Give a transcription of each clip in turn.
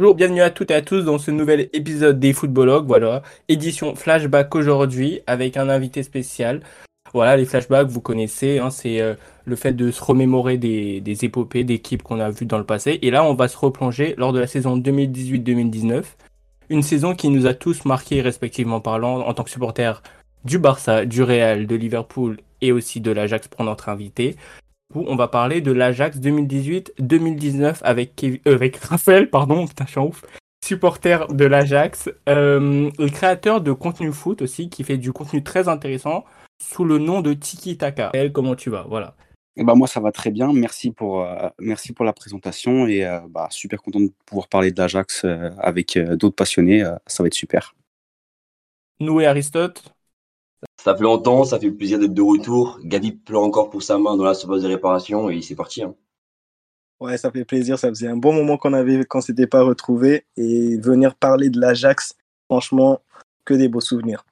Bonjour, bienvenue à toutes et à tous dans ce nouvel épisode des Footballogues. Voilà, édition flashback aujourd'hui avec un invité spécial. Voilà, les flashbacks, vous connaissez, hein, c'est euh, le fait de se remémorer des, épopées d'équipes qu'on a vues dans le passé. Et là, on va se replonger lors de la saison 2018-2019. Une saison qui nous a tous marqués, respectivement parlant, en tant que supporters du Barça, du Real, de Liverpool et aussi de l'Ajax pour notre invité. Où on va parler de l'Ajax 2018-2019 avec, Kev- euh, avec Raphaël, pardon, putain, je suis en ouf, supporter de l'Ajax, euh, le créateur de contenu foot aussi, qui fait du contenu très intéressant sous le nom de Tiki Taka. Raphaël, comment tu vas? Voilà. Eh ben, moi, ça va très bien. Merci pour, euh, merci pour la présentation et euh, bah, super content de pouvoir parler de l'Ajax avec d'autres passionnés. ça va être super. Nous et Aristote, Ça fait longtemps, ça fait plaisir d'être de retour. Gabi pleure encore pour sa main dans la surface de réparation et c'est parti. hein. Ouais, ça fait plaisir. Ça faisait un bon moment qu'on avait, qu'on s'était pas retrouvés et venir parler de l'Ajax, franchement, que des beaux souvenirs.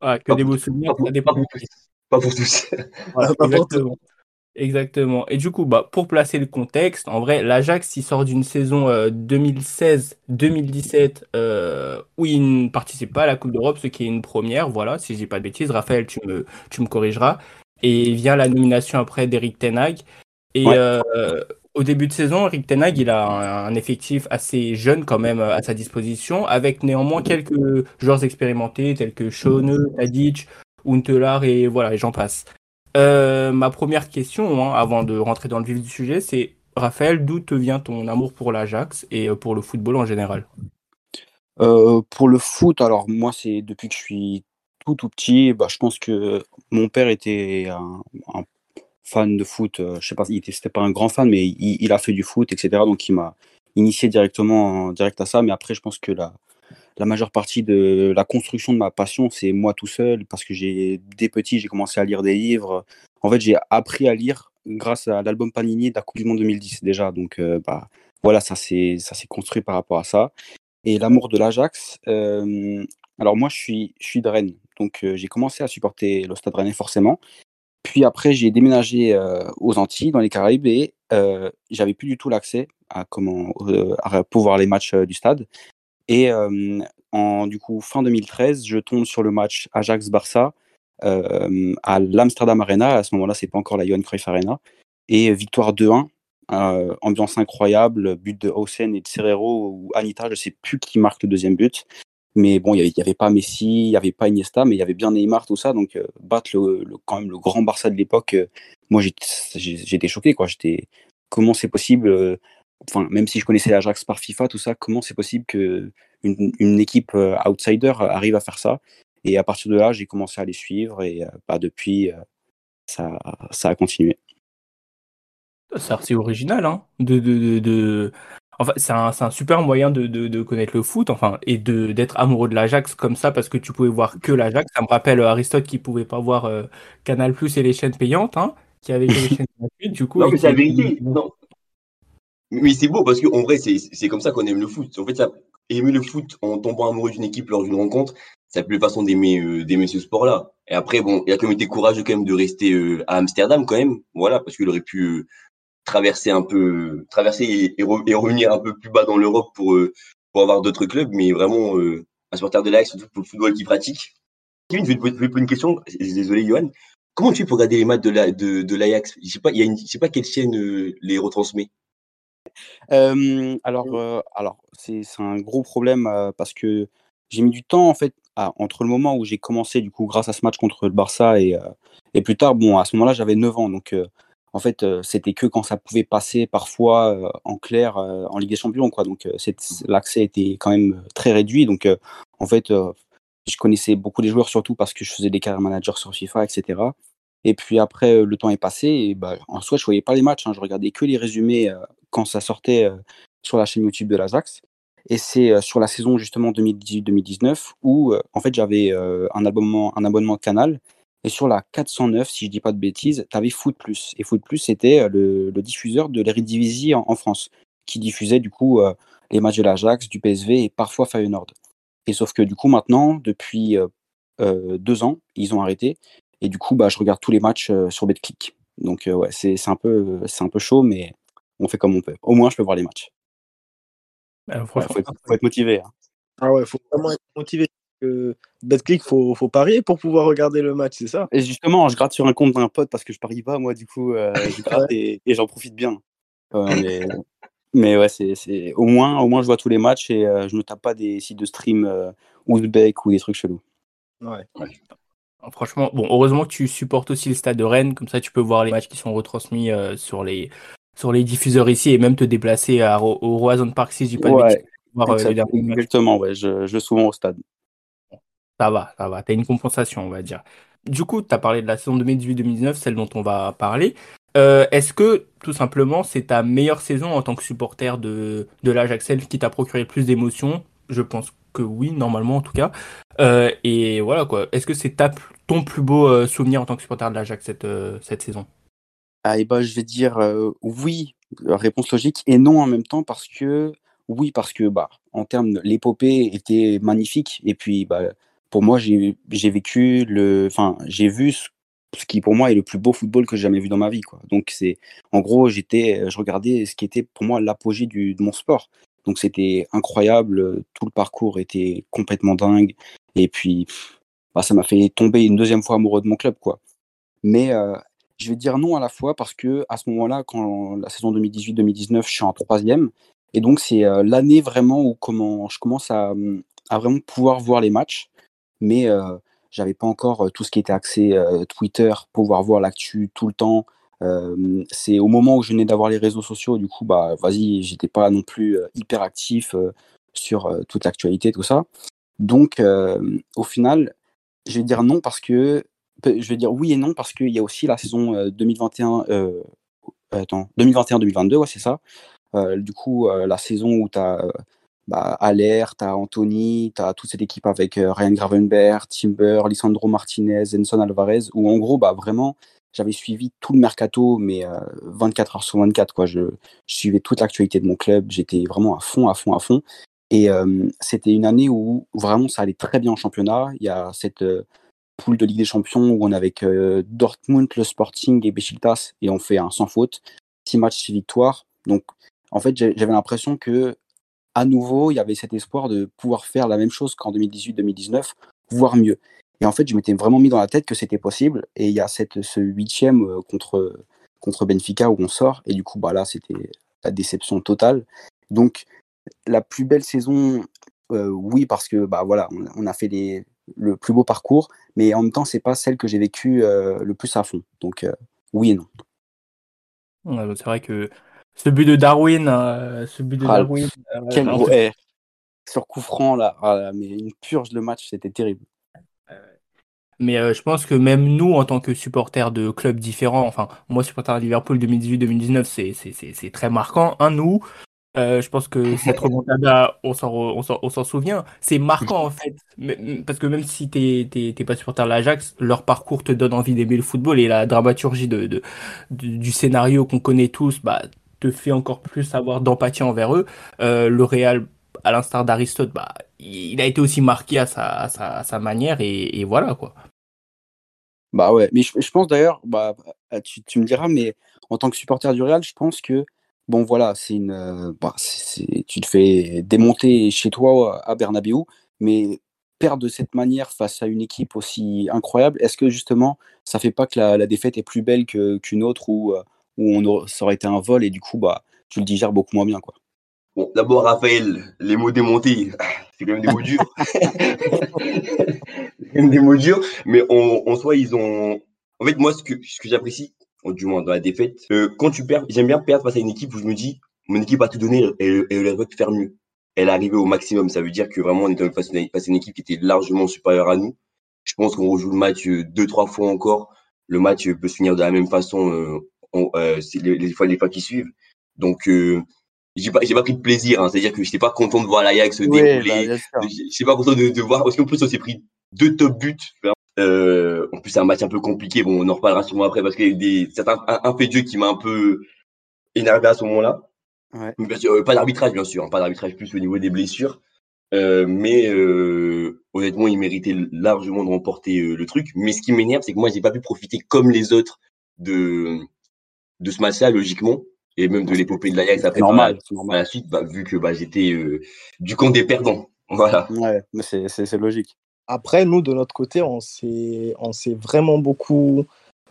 ah, que Pas des beaux souvenirs, pas pour- pas tous. Pas pour tous. Voilà, Pas pour exactement. Exactement. Et du coup, bah, pour placer le contexte, en vrai, l'Ajax, il sort d'une saison euh, 2016-2017 euh, où il ne participe pas à la Coupe d'Europe, ce qui est une première. Voilà, si je dis pas de bêtises, Raphaël, tu me, tu me corrigeras. Et vient la nomination après d'Eric Ten Hag. Et Ouais. euh, au début de saison, Eric Ten Hag, il a un, un effectif assez jeune quand même euh, à sa disposition, avec néanmoins quelques joueurs expérimentés tels que Schone, Tadic, Untelar et voilà, et j'en passe. Euh, ma première question, hein, avant de rentrer dans le vif du sujet, c'est Raphaël, d'où te vient ton amour pour l'Ajax et euh, pour le football en général? Euh, pour le foot, alors moi, c'est depuis que je suis tout tout petit, bah, je pense que mon père était un, fan de foot. euh, je sais pas, il était, c'était pas un grand fan, mais il, a fait du foot, etc. Donc il m'a initié directement en direct à ça. Mais après, je pense que la, la majeure partie de la construction de ma passion, c'est moi tout seul, parce que j'ai dès petit, j'ai commencé à lire des livres. En fait, j'ai appris à lire grâce à l'album Panini de la Coupe du Monde 2010 déjà. Donc euh, bah voilà, ça s'est construit par rapport à ça. Et l'amour de l'Ajax, euh, alors moi je suis, je suis de Rennes, donc euh, j'ai commencé à supporter le Stade Rennais forcément. Puis après j'ai déménagé aux Antilles, dans les Caraïbes, et j'avais plus du tout l'accès à comment à pouvoir les matchs du stade. Et euh, en du coup fin 2013, je tombe sur le match Ajax-Barça euh, à l'Amsterdam Arena. À ce moment-là, c'est pas encore la Johan Cruyff Arena. Et victoire 2-1 euh, ambiance incroyable, but de Hausen et de Serrero ou Anita, je sais plus qui marque le deuxième but. Mais bon, il n'y avait, pas Messi, il n'y avait pas Iniesta, mais il y avait bien Neymar, tout ça. Donc, euh, battre le, quand même le grand Barça de l'époque, euh, moi, j'étais choqué. Quoi. J'étais, comment c'est possible, euh, enfin, même si je connaissais l'Ajax par FIFA, tout ça, comment c'est possible que une, une équipe euh, outsider arrive à faire ça? Et à partir de là, j'ai commencé à les suivre et euh, bah, depuis, euh, ça, ça a continué. C'est assez original, hein, de, de, de, de- Enfin, c'est un, c'est un super moyen de, de, de connaître le foot, enfin, et de d'être amoureux de l'Ajax comme ça, parce que tu pouvais voir que l'Ajax. Ça me rappelle euh, Aristote qui pouvait pas voir euh, Canal Plus et les chaînes payantes, hein, qui avait que les chaînes gratuites, du coup. Non, mais c'est la qui- vérité. Non. Mais c'est beau parce qu'en vrai, c'est comme ça qu'on aime le foot. En fait, ça, aimer le foot en tombant amoureux d'une équipe lors d'une rencontre, c'est la plus façon d'aimer euh, d'aimer ce sport-là. Et après, bon, il a quand même été courageux quand même de rester euh, à Amsterdam quand même. Voilà, parce qu'il aurait pu euh, traverser un peu, traverser et, et re- et revenir un peu plus bas dans l'Europe pour euh, pour avoir d'autres clubs. Mais vraiment, un supporter de l'Ajax, surtout pour le football qu'il pratique. Kevin, je vais te poser une question. Désolé, Johan. Comment tu fais pour regarder les matchs de la de, de l'Ajax? Je sais pas, il y a une, sais pas quelle chaîne les retransmet. Euh, alors, euh, alors c'est un gros problème euh, parce que j'ai mis du temps en fait à- entre le moment où j'ai commencé du coup grâce à ce match contre le Barça et, et plus tard, bon à ce moment-là j'avais 9 ans donc en fait c'était que quand ça pouvait passer parfois en clair en Ligue des Champions quoi donc c'est- l'accès était quand même très réduit donc en fait je connaissais beaucoup des joueurs surtout parce que je faisais des carrières managers sur FIFA etc. Et puis après, euh, le temps est passé et bah, en soi, je voyais pas les matchs, hein, je regardais que les résumés euh, quand ça sortait euh, sur la chaîne YouTube de l'Ajax. Et c'est sur la saison justement 2018-2019 où en fait j'avais un abonnement, un abonnement Canal. Et sur la 409, si je dis pas de bêtises, tu avais Foot Plus. Et Foot Plus, c'était le, diffuseur de l'Eredivisie en, en France, qui diffusait du coup les matchs de l'Ajax, du PSV et parfois Feyenoord. Et sauf que du coup maintenant, depuis deux ans, ils ont arrêté. Et du coup, bah, je regarde tous les matchs euh, sur Betclic. Donc euh, ouais, c'est c'est un peu, c'est un peu chaud, mais on fait comme on peut. Au moins, je peux voir les matchs. Alors, Ouais, franchement, faut, être, faut être motivé. hein. Ah ouais, faut vraiment être motivé. Euh, BetClick, faut, faut parier pour pouvoir regarder le match, c'est ça? Et justement, je gratte sur un compte d'un pote parce que je parie pas, moi, du coup, euh, je gratte et, et j'en profite bien. Euh, mais, mais ouais, c'est, c'est... Au, moins, au moins, je vois tous les matchs et euh, je ne tape pas des sites de stream euh, ouzbek ou des trucs chelous. Ouais. Franchement, bon, heureusement que tu supportes aussi le stade de Rennes, comme ça tu peux voir les matchs qui sont retransmis euh, sur les sur les diffuseurs ici et même te déplacer à, Ro- au Roazhon Park si je dis pas de bêtises, voir euh, les. Exactement, ouais, je, je vais souvent au stade. Ça va, ça va. T'as une compensation, on va dire. Du coup, tu as parlé de la saison 2018-2019, celle dont on va parler. Euh, Est-ce que, tout simplement, c'est ta meilleure saison en tant que supporter de, de l'Ajax, qui t'a procuré le plus d'émotions? Je pense que oui, normalement en tout cas. Euh, et voilà quoi. Est-ce que c'est ton plus beau euh, souvenir en tant que supporter de l'Ajax cette, euh, cette saison? Ah, et bah, je vais dire oui, réponse logique, et non en même temps parce que oui, parce que bah, en termes l'épopée était magnifique, et puis bah, pour moi, j'ai vécu le, enfin, j'ai vu ce, qui pour moi est le plus beau football que j'ai jamais vu dans ma vie, quoi. Donc c'est, en gros, j'étais, je regardais ce qui était pour moi l'apogée de mon sport. Donc c'était incroyable, tout le parcours était complètement dingue, et puis bah, ça m'a fait tomber une deuxième fois amoureux de mon club, quoi. Mais euh, je vais dire non à la fois parce que à ce moment-là, quand la saison 2018-2019, je suis en troisième. Et donc, c'est euh, l'année vraiment où je commence à, vraiment pouvoir voir les matchs. Mais euh, j'avais pas encore euh, tout ce qui était accès euh, Twitter, pouvoir voir l'actu tout le temps. C'est au moment où je venais d'avoir les réseaux sociaux, du coup, bah, vas-y, j'étais pas non plus hyper actif sur toute l'actualité, tout ça. Donc, au final, je vais dire non parce que je vais dire oui et non parce qu'il y a aussi la saison euh, 2021 euh, attends 2021-2022 ouais c'est ça du coup la saison où tu as bah, tu as Anthony, tu as toute cette équipe avec Ryan Gravenberg, Timber, Lisandro Martinez, Enson Alvarez où en gros bah vraiment j'avais suivi tout le mercato mais euh, 24 heures sur 24 quoi je, suivais toute l'actualité de mon club j'étais vraiment à fond à fond à fond et euh, c'était une année où vraiment ça allait très bien en championnat il y a cette euh, poule de Ligue des Champions où on est avec euh, Dortmund, le Sporting et Besiktas et on fait un sans faute, six matchs, six victoires. Donc en fait j'avais l'impression que à nouveau il y avait cet espoir de pouvoir faire la même chose qu'en 2018-2019, voire mieux. Et en fait je m'étais vraiment mis dans la tête que c'était possible et il y a cette, ce huitième euh, contre, contre Benfica où on sort et du coup bah là c'était la déception totale. Donc la plus belle saison, euh, oui parce que bah voilà on, on a fait les, le plus beau parcours, mais en même temps, c'est pas celle que j'ai vécue euh, le plus à fond. Donc, euh, oui et non. Ouais, C'est vrai que ce but de Darwin, euh, ce but de Ah, Darwin, Quel eh, sur coup franc, là, ah là, mais une purge de match, c'était terrible. Mais euh, je pense que même nous, en tant que supporters de clubs différents, enfin, moi, supporter à Liverpool 2018-2019, c'est, très marquant. Un, nous, euh, je pense que cette remontada, on s'en, re- on s'en, on s'en souvient. C'est marquant, en fait. Parce que même si t'es, t'es, t'es pas supporter de l'Ajax, leur parcours te donne envie d'aimer le football et la dramaturgie de, de, du scénario qu'on connaît tous, bah, te fait encore plus avoir d'empathie envers eux. Euh, le Real, à l'instar d'Aristote, bah, il a été aussi marqué à sa, à sa, à sa manière et, et voilà, quoi. Bah ouais, mais je, je pense d'ailleurs, bah, euh, tu, tu me diras, mais en tant que supporter du Real, je pense que, bon voilà, c'est une, euh, bah, tu te fais démonter chez toi à Bernabeu, mais perdre de cette manière face à une équipe aussi incroyable, est-ce que justement, ça fait pas que la, la défaite est plus belle qu'une autre où, euh, on ça aurait été un vol et du coup, bah, tu le digères beaucoup moins bien, quoi? Bon, d'abord, Raphaël, les mots démontés, c'est quand même des mots durs. c'est quand même des mots durs, mais en, en soi, ils ont. En fait, moi, ce que, ce que j'apprécie, du moins dans la défaite, euh, quand tu perds, j'aime bien perdre face à une équipe où je me dis, mon équipe a tout donné et elle, elle doit faire mieux. Elle est arrivée au maximum. Ça veut dire que vraiment, on était face à une, face à une équipe qui était largement supérieure à nous. Je pense qu'on rejoue le match euh, deux, trois fois encore. Le match peut se finir de la même façon euh, on- euh, les fois, les fois qui suivent. Donc, euh, j'ai pas, j'ai pas pris de plaisir. Hein. C'est-à-dire que j'étais pas content de voir l'Ajax se dérouler. J'étais pas content de, de voir. Parce qu'en plus, on s'est pris deux top buts. Euh, en plus, c'est un match un peu compliqué. Bon, on en reparlera sûrement après parce qu'il y a des, certains, un, un fait de jeu qui m'a un peu énervé à ce moment-là. Ouais. Euh, pas d'arbitrage, bien sûr. hein, pas d'arbitrage plus au niveau des blessures. Euh, mais euh, honnêtement, il méritait largement de remporter euh, le truc. Mais ce qui m'énerve, c'est que moi, j'ai pas pu profiter comme les autres de, de ce match-là, logiquement. Et même de l'épopée de l'Ajax après normal, par, la, la suite, bah, vu que bah, j'étais euh, du camp des perdants. Voilà. Ouais, mais c'est logique. Après, nous, de notre côté, on s'est vraiment beaucoup.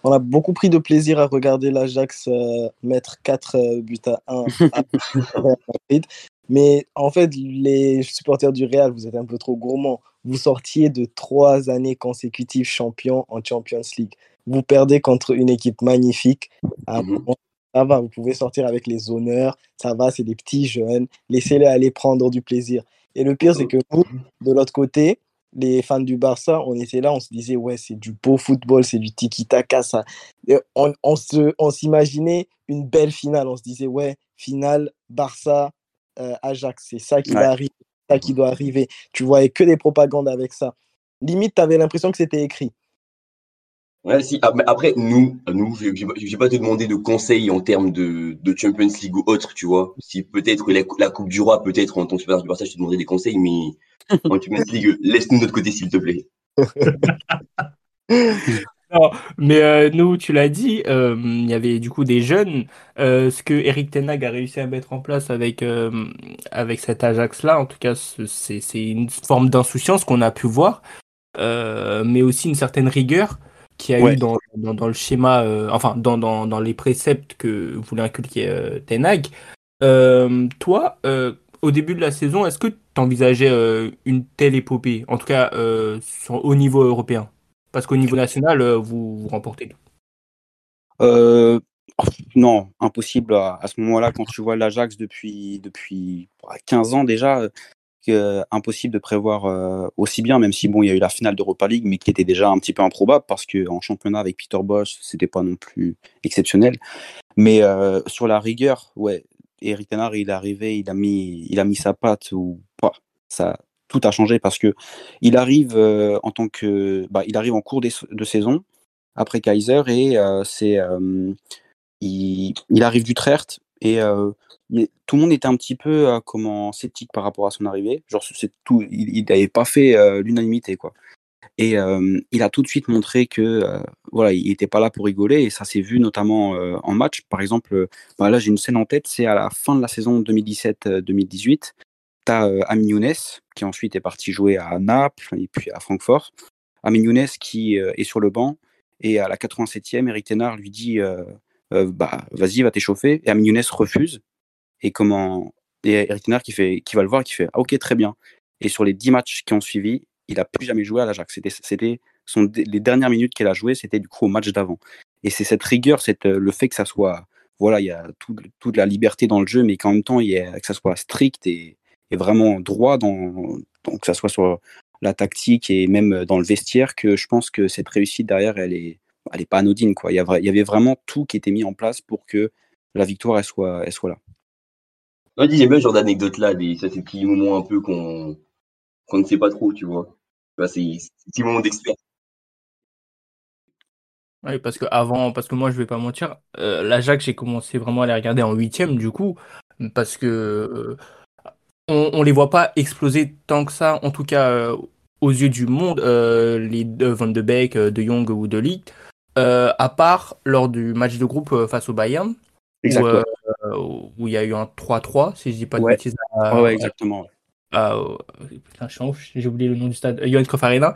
On a beaucoup pris de plaisir à regarder l'Ajax euh, mettre 4 euh, buts à 1 à Madrid. Mais en fait, les supporters du Real, vous êtes un peu trop gourmands. Vous sortiez de trois années consécutives champions en Champions League. Vous perdez contre une équipe magnifique. À. ça va, vous pouvez sortir avec les honneurs, ça va, c'est des petits jeunes, laissez-les aller prendre du plaisir. Et le pire, c'est que nous, de l'autre côté, les fans du Barça, on était là, on se disait, ouais, c'est du beau football, c'est du tiki-taka, ça. Et on, on se, on s'imaginait une belle finale, on se disait, ouais, finale Barça, euh, Ajax, c'est ça qui Ouais. va arriver, ça qui doit arriver. Tu voyais que des propagandes avec ça. Limite, tu avais l'impression que c'était écrit. Ouais, si. ah, Après, nous, nous, je vais pas te demander de conseils en termes de, de Champions League ou autre, tu vois. Si peut-être la, la Coupe du Roi, peut-être en tant que supérieur du Barça, je te demanderai des conseils, mais en Champions League, laisse-nous de notre côté, s'il te plaît. Mais euh, nous, tu l'as dit, euh, il y avait du coup des jeunes. Euh, ce que Eric Ten Hag a réussi à mettre en place avec, euh, avec cet Ajax-là, en tout cas, ce- c'est c'est une forme d'insouciance qu'on a pu voir, euh, mais aussi une certaine rigueur qu'il y a Ouais. eu dans, dans, dans le schéma, euh, enfin, dans, dans, dans les préceptes que voulait inculquer euh, Ten Hag. Euh, toi, euh, au début de la saison, est-ce que tu envisageais une telle épopée, en tout cas sur, au niveau européen? Parce qu'au niveau national, vous, vous remportez tout. Euh, non, impossible à, à ce moment-là, quand tu vois l'Ajax depuis, depuis bah, 15 ans déjà, impossible de prévoir euh, aussi bien, même si bon, il y a eu la finale d'Europa League, mais qui était déjà un petit peu improbable parce qu'en championnat avec Peter Bosch, c'était pas non plus exceptionnel. Mais euh, sur la rigueur, ouais, Eric Ten Hag, il est arrivé, il a mis, il a mis sa patte ou pas. Ça, tout a changé parce que il arrive euh, en tant que, bah, il arrive en cours de saison après Kaiser et c'est il, il arrive d'Utrecht et tout le monde était un petit peu comment sceptique par rapport à son arrivée. Genre tout, il n'avait pas fait l'unanimité quoi. Et il a tout de suite montré que voilà, il n'était pas là pour rigoler et ça s'est vu notamment en match. Par exemple, bah là j'ai une scène en tête, c'est à la fin de la saison 2017-2018. Tu as euh, Amin Younes qui ensuite est parti jouer à Naples et puis à Francfort. Amin Younes qui est sur le banc et à la 87e, Eric Tenard lui dit euh, euh, bah, vas-y, va t'échauffer. Et Amin Younes refuse. Et comment et Eric qui, fait, qui va le voir et qui fait ah, ok, très bien. Et sur les 10 matchs qui ont suivi, il n'a plus jamais joué à l'Ajax. C'était, les dernières minutes qu'il a joué, c'était du coup au match d'avant. Et c'est cette rigueur, cette, le fait que ça soit, voilà, il y a tout, toute la liberté dans le jeu, mais qu'en même temps, il y a, que ça soit strict et, et vraiment droit, dans, donc que ça soit sur la tactique et même dans le vestiaire, que je pense que cette réussite derrière, elle est, elle est pas anodine. Quoi. Il, y a, il y avait vraiment tout qui était mis en place pour que la victoire, elle soit, elle soit là. Non, j'aime bien ce genre d'anecdotes-là, des, ça, ces petits moments un peu qu'on qu'on ne sait pas trop, tu vois. Vois, c'est c'est des petits moments d'expert. Oui, parce que avant, parce que moi je vais pas mentir, euh, l'Ajax j'ai commencé vraiment à les regarder en huitième du coup, parce que euh, on, on les voit pas exploser tant que ça, en tout cas euh, aux yeux du monde, euh, les deux Van de Beek, euh, De Jong ou De Ligt, euh, à part lors du match de groupe euh, face au Bayern, où, euh, où il y a eu un 3-3, si je dis pas de Ouais. bêtises. à- Ouais, ouais, exactement. à- au- putain, je suis en ouf, j'ai oublié le nom du stade, Johan Arena.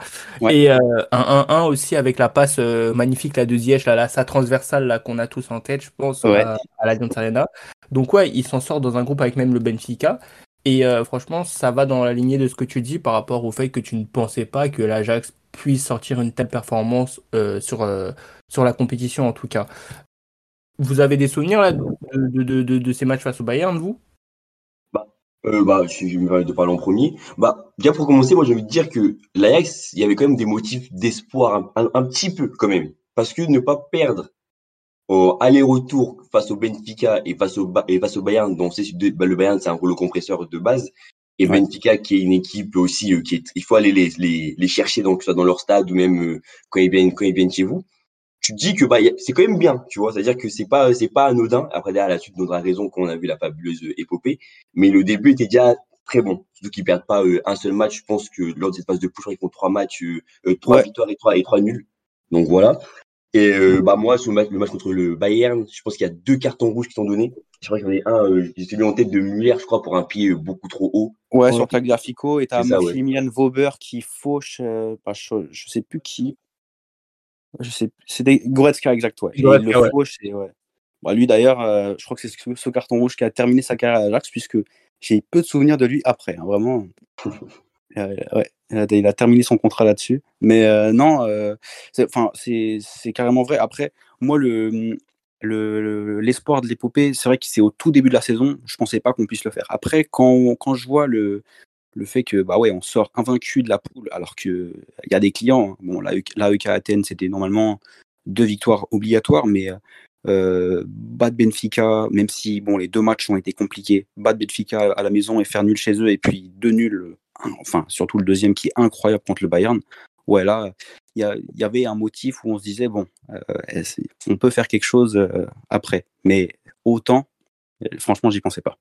Et un 1-1 aussi avec la passe magnifique là, de Ziyech, là, là, sa transversale là, qu'on a tous en tête, je pense, à, à l'Allianz Arena. Donc ouais, il s'en sort dans un groupe avec même le Benfica. Et euh, franchement, ça va dans la lignée de ce que tu dis par rapport au fait que tu ne pensais pas que l'Ajax puisse sortir une telle performance euh, sur, euh, sur la compétition en tout cas. Vous avez des souvenirs de, de, de, ces matchs face au Bayern, vous? Euh, bah, je, me permets de parler en premier. Bah, bien pour commencer, moi, j'ai envie de dire que l'Ajax, il y avait quand même des motifs d'espoir, un, petit peu quand même. Parce que ne pas perdre aller-retour face au Benfica et face au, et face au Bayern, dont bah, le Bayern, c'est un rouleau compresseur de base. Et. Benfica, qui est une équipe aussi, euh, qui est, il faut aller les, les, les chercher, donc, soit dans leur stade ou même euh, quand ils viennent, quand ils viennent chez vous. Tu te dis que bah, c'est quand même bien, tu vois. C'est-à-dire que c'est pas, c'est pas anodin. Après, derrière, la suite donnera raison quand on a vu la fabuleuse euh, épopée. Mais le début était déjà très bon. Surtout qu'ils perdent pas euh, un seul match. Je pense que lors de cette phase de crois qu'ils font trois matchs, euh, euh, trois Ouais. victoires et trois, et trois nuls. Donc voilà. Et euh, bah moi, sur le match, le match contre le Bayern, je pense qu'il y a deux cartons rouges qui sont donnés. Je crois qu'il y en a un, euh, j'ai celui en tête de Muller, je crois, pour un pied euh, beaucoup trop haut. Ouais, Ouais. sur Tagliafico, et t'as C'est ça, ouais. Maximilian Vauber qui fauche, euh, pas, je, je sais plus qui. Je sais, c'était Goretzka, exact, ouais. Et Goretzka, il le ouais. fauche, et ouais. Bah, lui, d'ailleurs, euh, je crois que c'est ce, ce carton rouge qui a terminé sa carrière à Ajax, puisque j'ai peu de souvenirs de lui après, hein, vraiment. Euh, ouais, il a, terminé son contrat là-dessus. Mais euh, non, euh, enfin, c'est carrément vrai. Après, moi, le le- le- l'espoir de l'épopée, c'est vrai que c'est au tout début de la saison. Je pensais pas qu'on puisse le faire. Après, quand, quand je vois le, le fait que bah ouais, on sort invaincu de la poule, alors que il y a des clients. hein. Bon, la l'AEK Athènes, c'était normalement deux victoires obligatoires, mais euh, Benfica, même si bon, les deux matchs ont été compliqués, battre Benfica à la maison et faire nul chez eux, et puis deux nuls, enfin surtout le deuxième qui est incroyable contre le Bayern. Ouais, là, il y, avait un motif où on se disait bon, euh, on peut faire quelque chose euh, après, mais autant, euh, franchement, j'y pensais pas.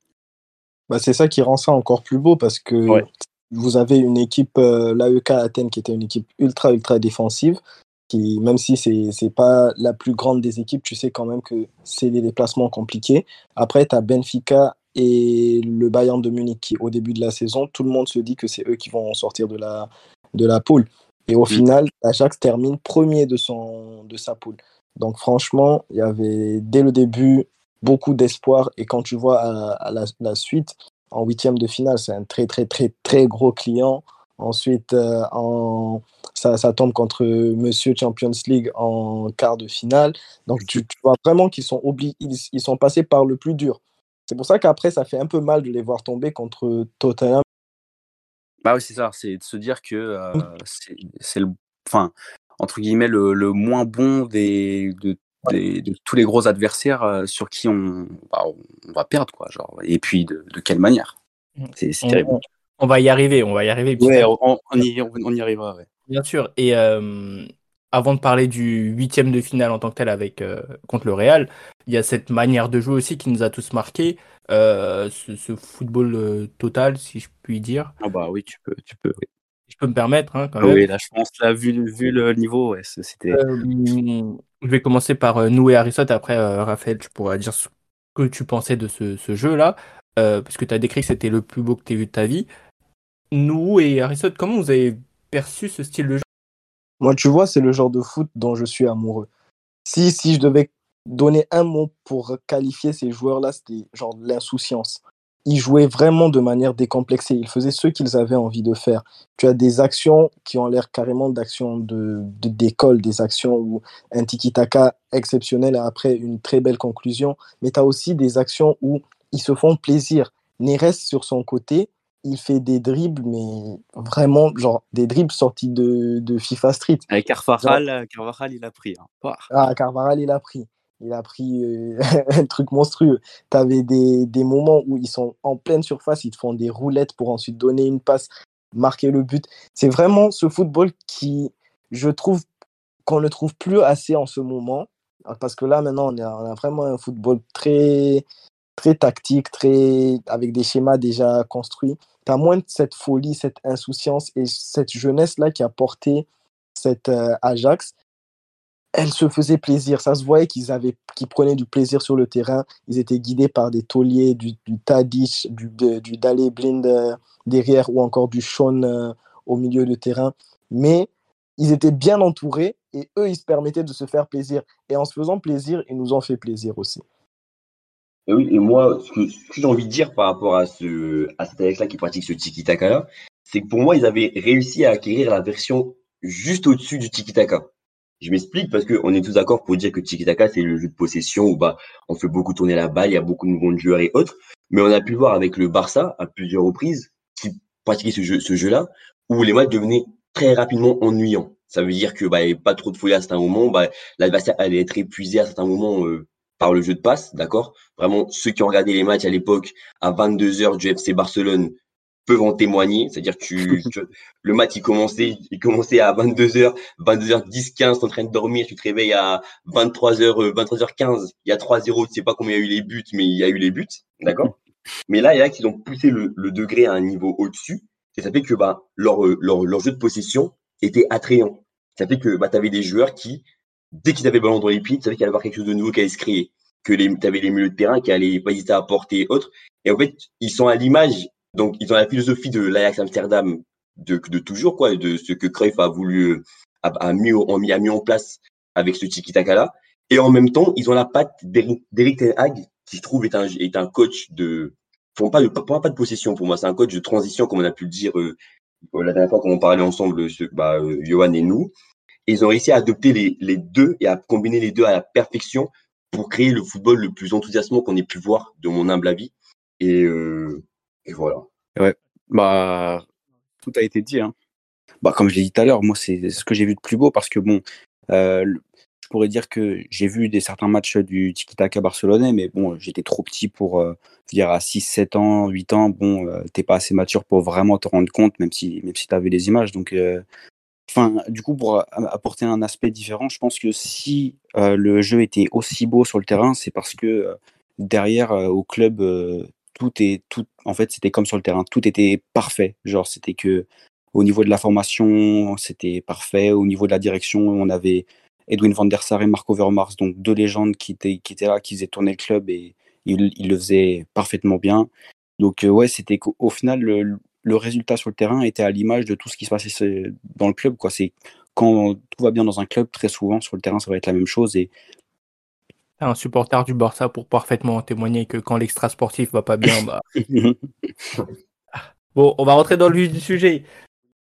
Bah, c'est ça qui rend ça encore plus beau parce que Ouais. vous avez une équipe, euh, l'AEK Athènes, qui était une équipe ultra, ultra défensive, qui, même si c'est c'est pas la plus grande des équipes, tu sais quand même que c'est des déplacements compliqués. Après, tu as Benfica et le Bayern de Munich qui, au début de la saison, tout le monde se dit que c'est eux qui vont sortir de la, de la poule. Et au Mm. final, l'Ajax termine premier de, son, de sa poule. Donc franchement, il y avait dès le début beaucoup d'espoir. Et quand tu vois à, à la, la suite, en huitième de finale, c'est un très, très, très, très gros client. Ensuite, euh, en, ça, ça tombe contre Monsieur Champions League en quart de finale. Donc, tu, tu vois vraiment qu'ils sont, ils sont passés par le plus dur. C'est pour ça qu'après, ça fait un peu mal de les voir tomber contre Tottenham. Bah oui, c'est ça, c'est de se dire que euh, c'est c'est le, enfin, entre guillemets, le, le moins bon des, de, des- de tous les gros adversaires euh, sur qui on, bah, on va perdre, quoi. Genre, et puis, de, de quelle manière? C'est c'est On, terrible. on- on va y arriver, on va y arriver. Ouais, on, on y, on y arrivera, ouais. Bien sûr. Et euh, avant de parler du huitième de finale en tant que tel avec euh, contre le Real, il y a cette manière de jouer aussi qui nous a tous marqué, euh, ce, ce football euh, total, si je puis dire. Ah bah oui, tu peux, tu peux, oui. Je peux me permettre, hein, quand Ah même. oui, là, je pense, là, vu, vu le niveau, ouais, c'était. Je vais commencer par nous et Aristote. Après, Raphaël, tu pourras dire ce que tu pensais de ce, ce jeu-là, parce que tu as décrit que c'était le plus beau que tu aies vu de ta vie. Nous et Aristote, comment vous avez perçu ce style de jeu? Moi, tu vois, c'est le genre de foot dont je suis amoureux. Si, si je devais donner un mot pour qualifier ces joueurs-là, c'était genre l'insouciance. Ils jouaient vraiment de manière décomplexée. Ils faisaient ce qu'ils avaient envie de faire. Tu as des actions qui ont l'air carrément d'actions de, de- d'école, des actions où un tiki-taka exceptionnel et après une très belle conclusion. Mais tu as aussi des actions où ils se font plaisir. Neres, sur son côté, il fait des dribbles, mais vraiment, genre, des dribbles sortis de, de FIFA Street. Avec Carvajal, Carvajal, il a pris. Hein. Ah, Carvaral, il a pris. Il a pris euh, un truc monstrueux. Tu avais des, des moments où ils sont en pleine surface, ils te font des roulettes pour ensuite donner une passe, marquer le but. C'est vraiment ce football qui, je trouve, qu'on ne trouve plus assez en ce moment. Parce que là, maintenant, on a, on a vraiment un football très, très tactique, très, avec des schémas déjà construits. Tu as moins de cette folie, cette insouciance et cette jeunesse-là qui a porté cette euh, Ajax elle se faisait plaisir. Ça se voyait qu'ils avaient, qu'ils prenaient du plaisir sur le terrain. Ils étaient guidés par des tauliers, du, du du, Dale Blind euh, derrière ou encore du Sean euh, au milieu de terrain. Mais ils étaient bien entourés et eux, ils se permettaient de se faire plaisir. Et en se faisant plaisir, ils nous ont fait plaisir aussi. Et oui, et moi, ce que, que j'ai envie de dire par rapport à ce, à cet Ajax-là qui pratique ce tiki-taka c'est que pour moi, ils avaient réussi à acquérir la version juste au-dessus du tiki-taka. Je m'explique parce que on est tous d'accord pour dire que tiki-taka, c'est le jeu de possession où bah, on fait beaucoup tourner la balle, il y a beaucoup de mouvements joueurs et autres. Mais on a pu le voir avec le Barça à plusieurs reprises qui pratiquait ce jeu, ce jeu-là, où les matchs devenaient très rapidement ennuyants. Ça veut dire que bah, il n'y avait pas trop de folie à certains moments, bah, l'adversaire allait être épuisé à certains moments euh, par le jeu de passe, d'accord? Vraiment, ceux qui ont regardé les matchs à l'époque à 22h du FC Barcelone peuvent en témoigner. C'est-à-dire que tu, tu- le match, il commençait, il commençait à 22h, 22h10, 15, t'es en train de dormir, tu te réveilles à 23h, euh, 23h15, il y a 3-0, tu sais pas combien il y a eu les buts, mais il y a eu les buts, d'accord? Mais là, il y a qui ont poussé le, le degré à un niveau au-dessus, et ça fait que bah, leur, euh, leur, leur jeu de possession était attrayant. Ça fait que bah, tu avais des joueurs qui dès qu'ils avaient ballon dans les pieds, tu savais qu'il y avoir quelque chose de nouveau qui allait se créer. Que les, avais les milieux de terrain qui allaient pas hésiter à porter et autres. Et en fait, ils sont à l'image, donc ils ont la philosophie de l'Ajax Amsterdam de, de toujours, quoi, de ce que Cruyff a voulu, a, a, mis, a, mis, a mis en place avec ce tiki-taka là. Et en même temps, ils ont la patte d'Eric Ten Hag, qui je trouve est un, est un coach de, pour pas de, pas, pas de possession pour moi, c'est un coach de transition, comme on a pu le dire euh, la dernière fois quand on parlait ensemble, ce, bah, euh, Johan et nous. Ils ont réussi à adopter les, deux et à combiner les deux à la perfection pour créer le football le plus enthousiasmant qu'on ait pu voir, de mon humble avis. Et, euh, et voilà. Ouais, bah, tout a été dit. Hein. Bah, comme je l'ai dit tout à l'heure, moi, c'est ce que j'ai vu de plus beau parce que, bon, euh, je pourrais dire que j'ai vu des certains matchs du Tiki-Taka barcelonais, mais bon, j'étais trop petit pour euh, dire à 6, 7 ans, 8 ans, bon, t'es pas assez mature pour vraiment te rendre compte, même si, même si tu avais les images. Donc, enfin, du coup, pour apporter un aspect différent, je pense que si euh, le jeu était aussi beau sur le terrain, c'est parce que euh, derrière, euh, au club, tout est, tout, en fait, c'était comme sur le terrain, tout était parfait. Genre, c'était que au niveau de la formation, c'était parfait. Au niveau de la direction, on avait Edwin van der Sar et Marco Vermars, donc deux légendes qui étaient, qui étaient là, qui faisaient tourner le club et ils, le faisaient parfaitement bien. Donc, euh, ouais, c'était qu'au final, le, le, résultat sur le terrain était à l'image de tout ce qui se passait dans le club. Quoi. C'est quand tout va bien dans un club, très souvent sur le terrain, ça va être la même chose. Et un supporter du Barça pour parfaitement témoigner que quand l'extra sportif va pas bien, bah. bon, on va rentrer dans le vif du sujet.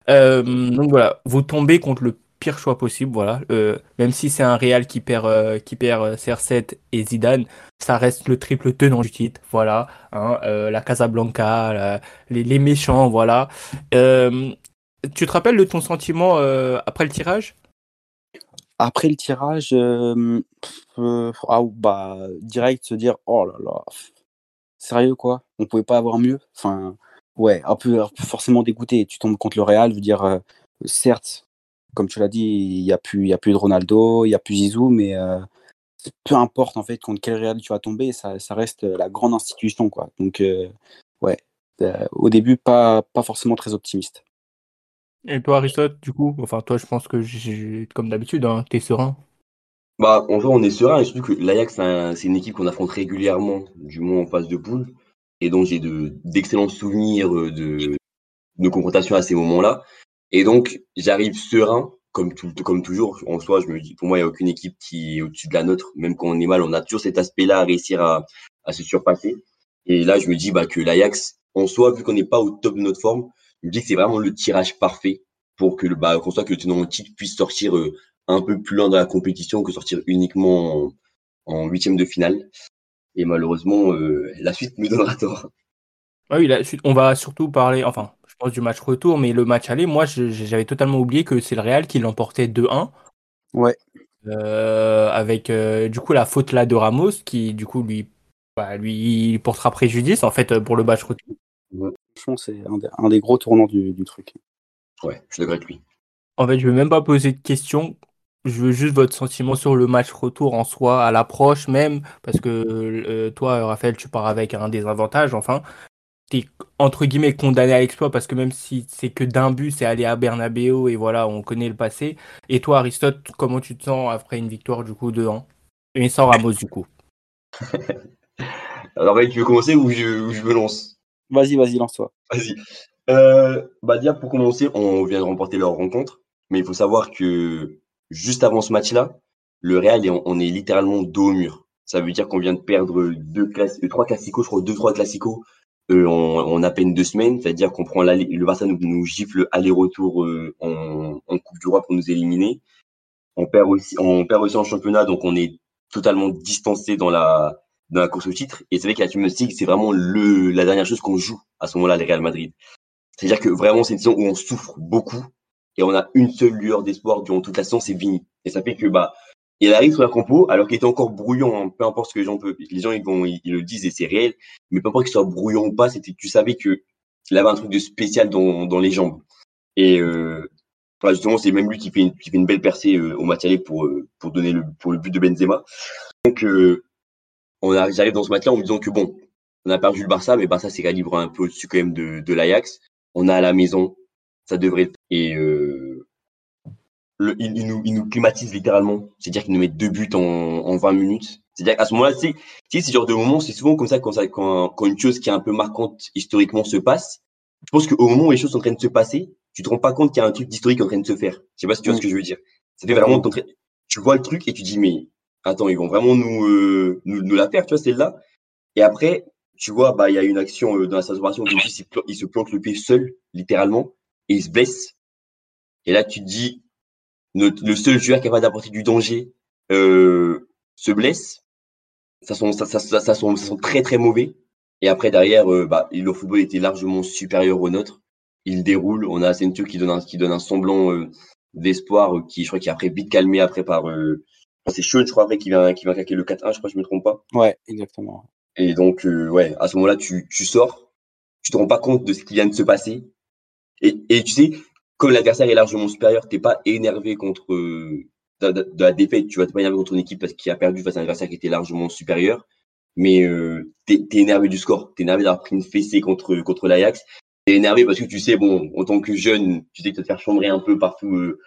Euh, donc voilà, vous tombez contre le pire choix possible, voilà. Euh, même si c'est un Real qui perd, euh, qui perd CR7 et Zidane, ça reste le triple tenant du titre, voilà. Hein, euh, la Casablanca, la, les, méchants, voilà. tu te rappelles de ton sentiment après le tirage? Après le tirage, ah, bah, direct se dire, oh là là, sérieux quoi, on pouvait pas avoir mieux? Enfin, ouais, un peu forcément dégoûté. Tu tombes contre le Real, je veux dire, euh, certes, comme tu l'as dit, il n'y a, plus, y a plus de Ronaldo, il n'y a plus Zizou, mais euh, peu importe en fait contre quel Real tu vas tomber, ça, ça reste la grande institution. Quoi. Donc, euh, ouais, au début, pas, pas forcément très optimiste. Et toi, Aristote, du coup, enfin, toi, je pense que, comme d'habitude, hein, tu es serein. Bah, en fait, on est serein, et surtout que l'Ajax, c'est une équipe qu'on affronte régulièrement, du moins en phase de poule et donc j'ai de d'excellents souvenirs de de confrontation à ces moments-là. Et donc j'arrive serein, comme tout, comme toujours. En soi, je me dis, pour moi, il n'y a aucune équipe qui est au-dessus de la nôtre, même quand on est mal, on a toujours cet aspect-là à réussir à, à se surpasser. Et là, je me dis bah, que l'Ajax, en soi, vu qu'on n'est pas au top de notre forme, je me dis que c'est vraiment le tirage parfait pour que le bah, qu'on soit que le tenant titre puisse sortir euh, un peu plus loin dans la compétition que sortir uniquement en huitième de finale. Et malheureusement, euh, la suite me donnera tort. Ah oui, la suite, on va surtout parler, enfin, pense du match retour, mais le match aller, moi, j'avais totalement oublié que c'est le Real qui l'emportait 2-1. Ouais. Euh, avec euh, du coup la faute là de Ramos qui du coup lui bah, lui portera préjudice en fait pour le match retour. Ouais. Franchement, c'est un, des, un des gros tournants du, du truc. Ouais, je avec lui. En fait, je vais même pas poser de questions je veux juste votre sentiment sur le match retour en soi, à l'approche même, parce que euh, toi, Raphaël, tu pars avec un désavantage, enfin. T'es entre guillemets condamné à l'exploit parce que même si c'est que d'un but, c'est aller à Bernabeu et voilà, on connaît le passé. Et toi, Aristote, comment tu te sens après une victoire du coup de 1 Et sans Ramos du coup? Alors, tu veux commencer ou je, ou je me lance? Vas-y, vas-y, lance-toi. Vas-y. Euh, bah, déjà, pour commencer, on vient de remporter leur rencontre, mais il faut savoir que juste avant ce match-là, le Real, on est littéralement dos au mur. Ça veut dire qu'on vient de perdre deux classes, trois classicos, je crois, deux, trois classicos euh, en, à peine deux semaines. C'est-à-dire qu'on prend le Barça nous, nous gifle aller-retour euh, en, en, Coupe du Roi pour nous éliminer. On perd aussi, on perd aussi en championnat, donc on est totalement distancé dans la, dans la course au titre. Et c'est vrai que la Champions c'est vraiment le, la dernière chose qu'on joue à ce moment-là, le Real Madrid. C'est-à-dire que vraiment, c'est une saison où on souffre beaucoup et on a une seule lueur d'espoir durant toute la saison, c'est Vini. Et ça fait que bah il arrive sur la compo alors qu'il était encore brouillon, hein, peu importe ce que les gens peuvent, les gens ils vont ils, le disent et c'est réel, mais peu importe qu'il soit brouillon ou pas, c'était tu savais que il avait un truc de spécial dans, dans les jambes. Et euh, justement, c'est même lui qui fait une, qui fait une belle percée euh, au match pour euh, pour donner le pour le but de Benzema. Donc euh, on j'arrive dans ce match-là en me disant que bon, on a perdu le Barça, mais Barça c'est calibre un peu au-dessus quand même de, de l'Ajax. On a à la maison, ça devrait et euh, le, il, nous, il nous climatise littéralement. C'est-à-dire qu'il nous met deux buts en, en 20 minutes. C'est-à-dire qu'à ce moment-là, tu sais, ce genre de moment, c'est souvent comme ça quand, ça quand, quand une chose qui est un peu marquante historiquement se passe. Je pense qu'au moment où les choses sont en train de se passer, tu te rends pas compte qu'il y a un truc d'historique en train de se faire. Je sais pas si tu vois ce que je veux dire. Ça fait vraiment, tu vois le truc et tu dis, mais attends, ils vont vraiment nous, euh, nous, nous, la faire, tu vois, celle-là. Et après, tu vois, bah, il y a une action euh, dans la célébration où il, il se plante le pied seul, littéralement, et il se blesse. Et là, tu te dis, le seul joueur capable d'apporter du danger euh, se blesse. Ça sent, ça, ça, ça, ça, sont, très très mauvais. Et après derrière, euh, bah, le football était largement supérieur au nôtre. Il déroule. On a Asensio qui donne un, qui donne un semblant euh, d'espoir, euh, qui je crois qui est après vite calmé après par. Euh, c'est Sean, je crois après qui vient qui vient claquer le 4-1, je crois, je me trompe pas. Ouais, exactement. Et donc ouais, à ce moment-là, tu, tu sors, tu te rends pas compte de ce qui vient de se passer. Et, et tu sais, comme l'adversaire est largement supérieur, t'es pas énervé contre euh, de, la défaite, tu vas pas énervé contre une équipe parce qu'il a perdu face à un adversaire qui était largement supérieur, mais euh, t'es es énervé du score, t'es énervé d'avoir pris une fessée contre contre l'Ajax, t'es énervé parce que tu sais bon, en tant que jeune, tu sais que tu te faire chambrer un peu partout, euh,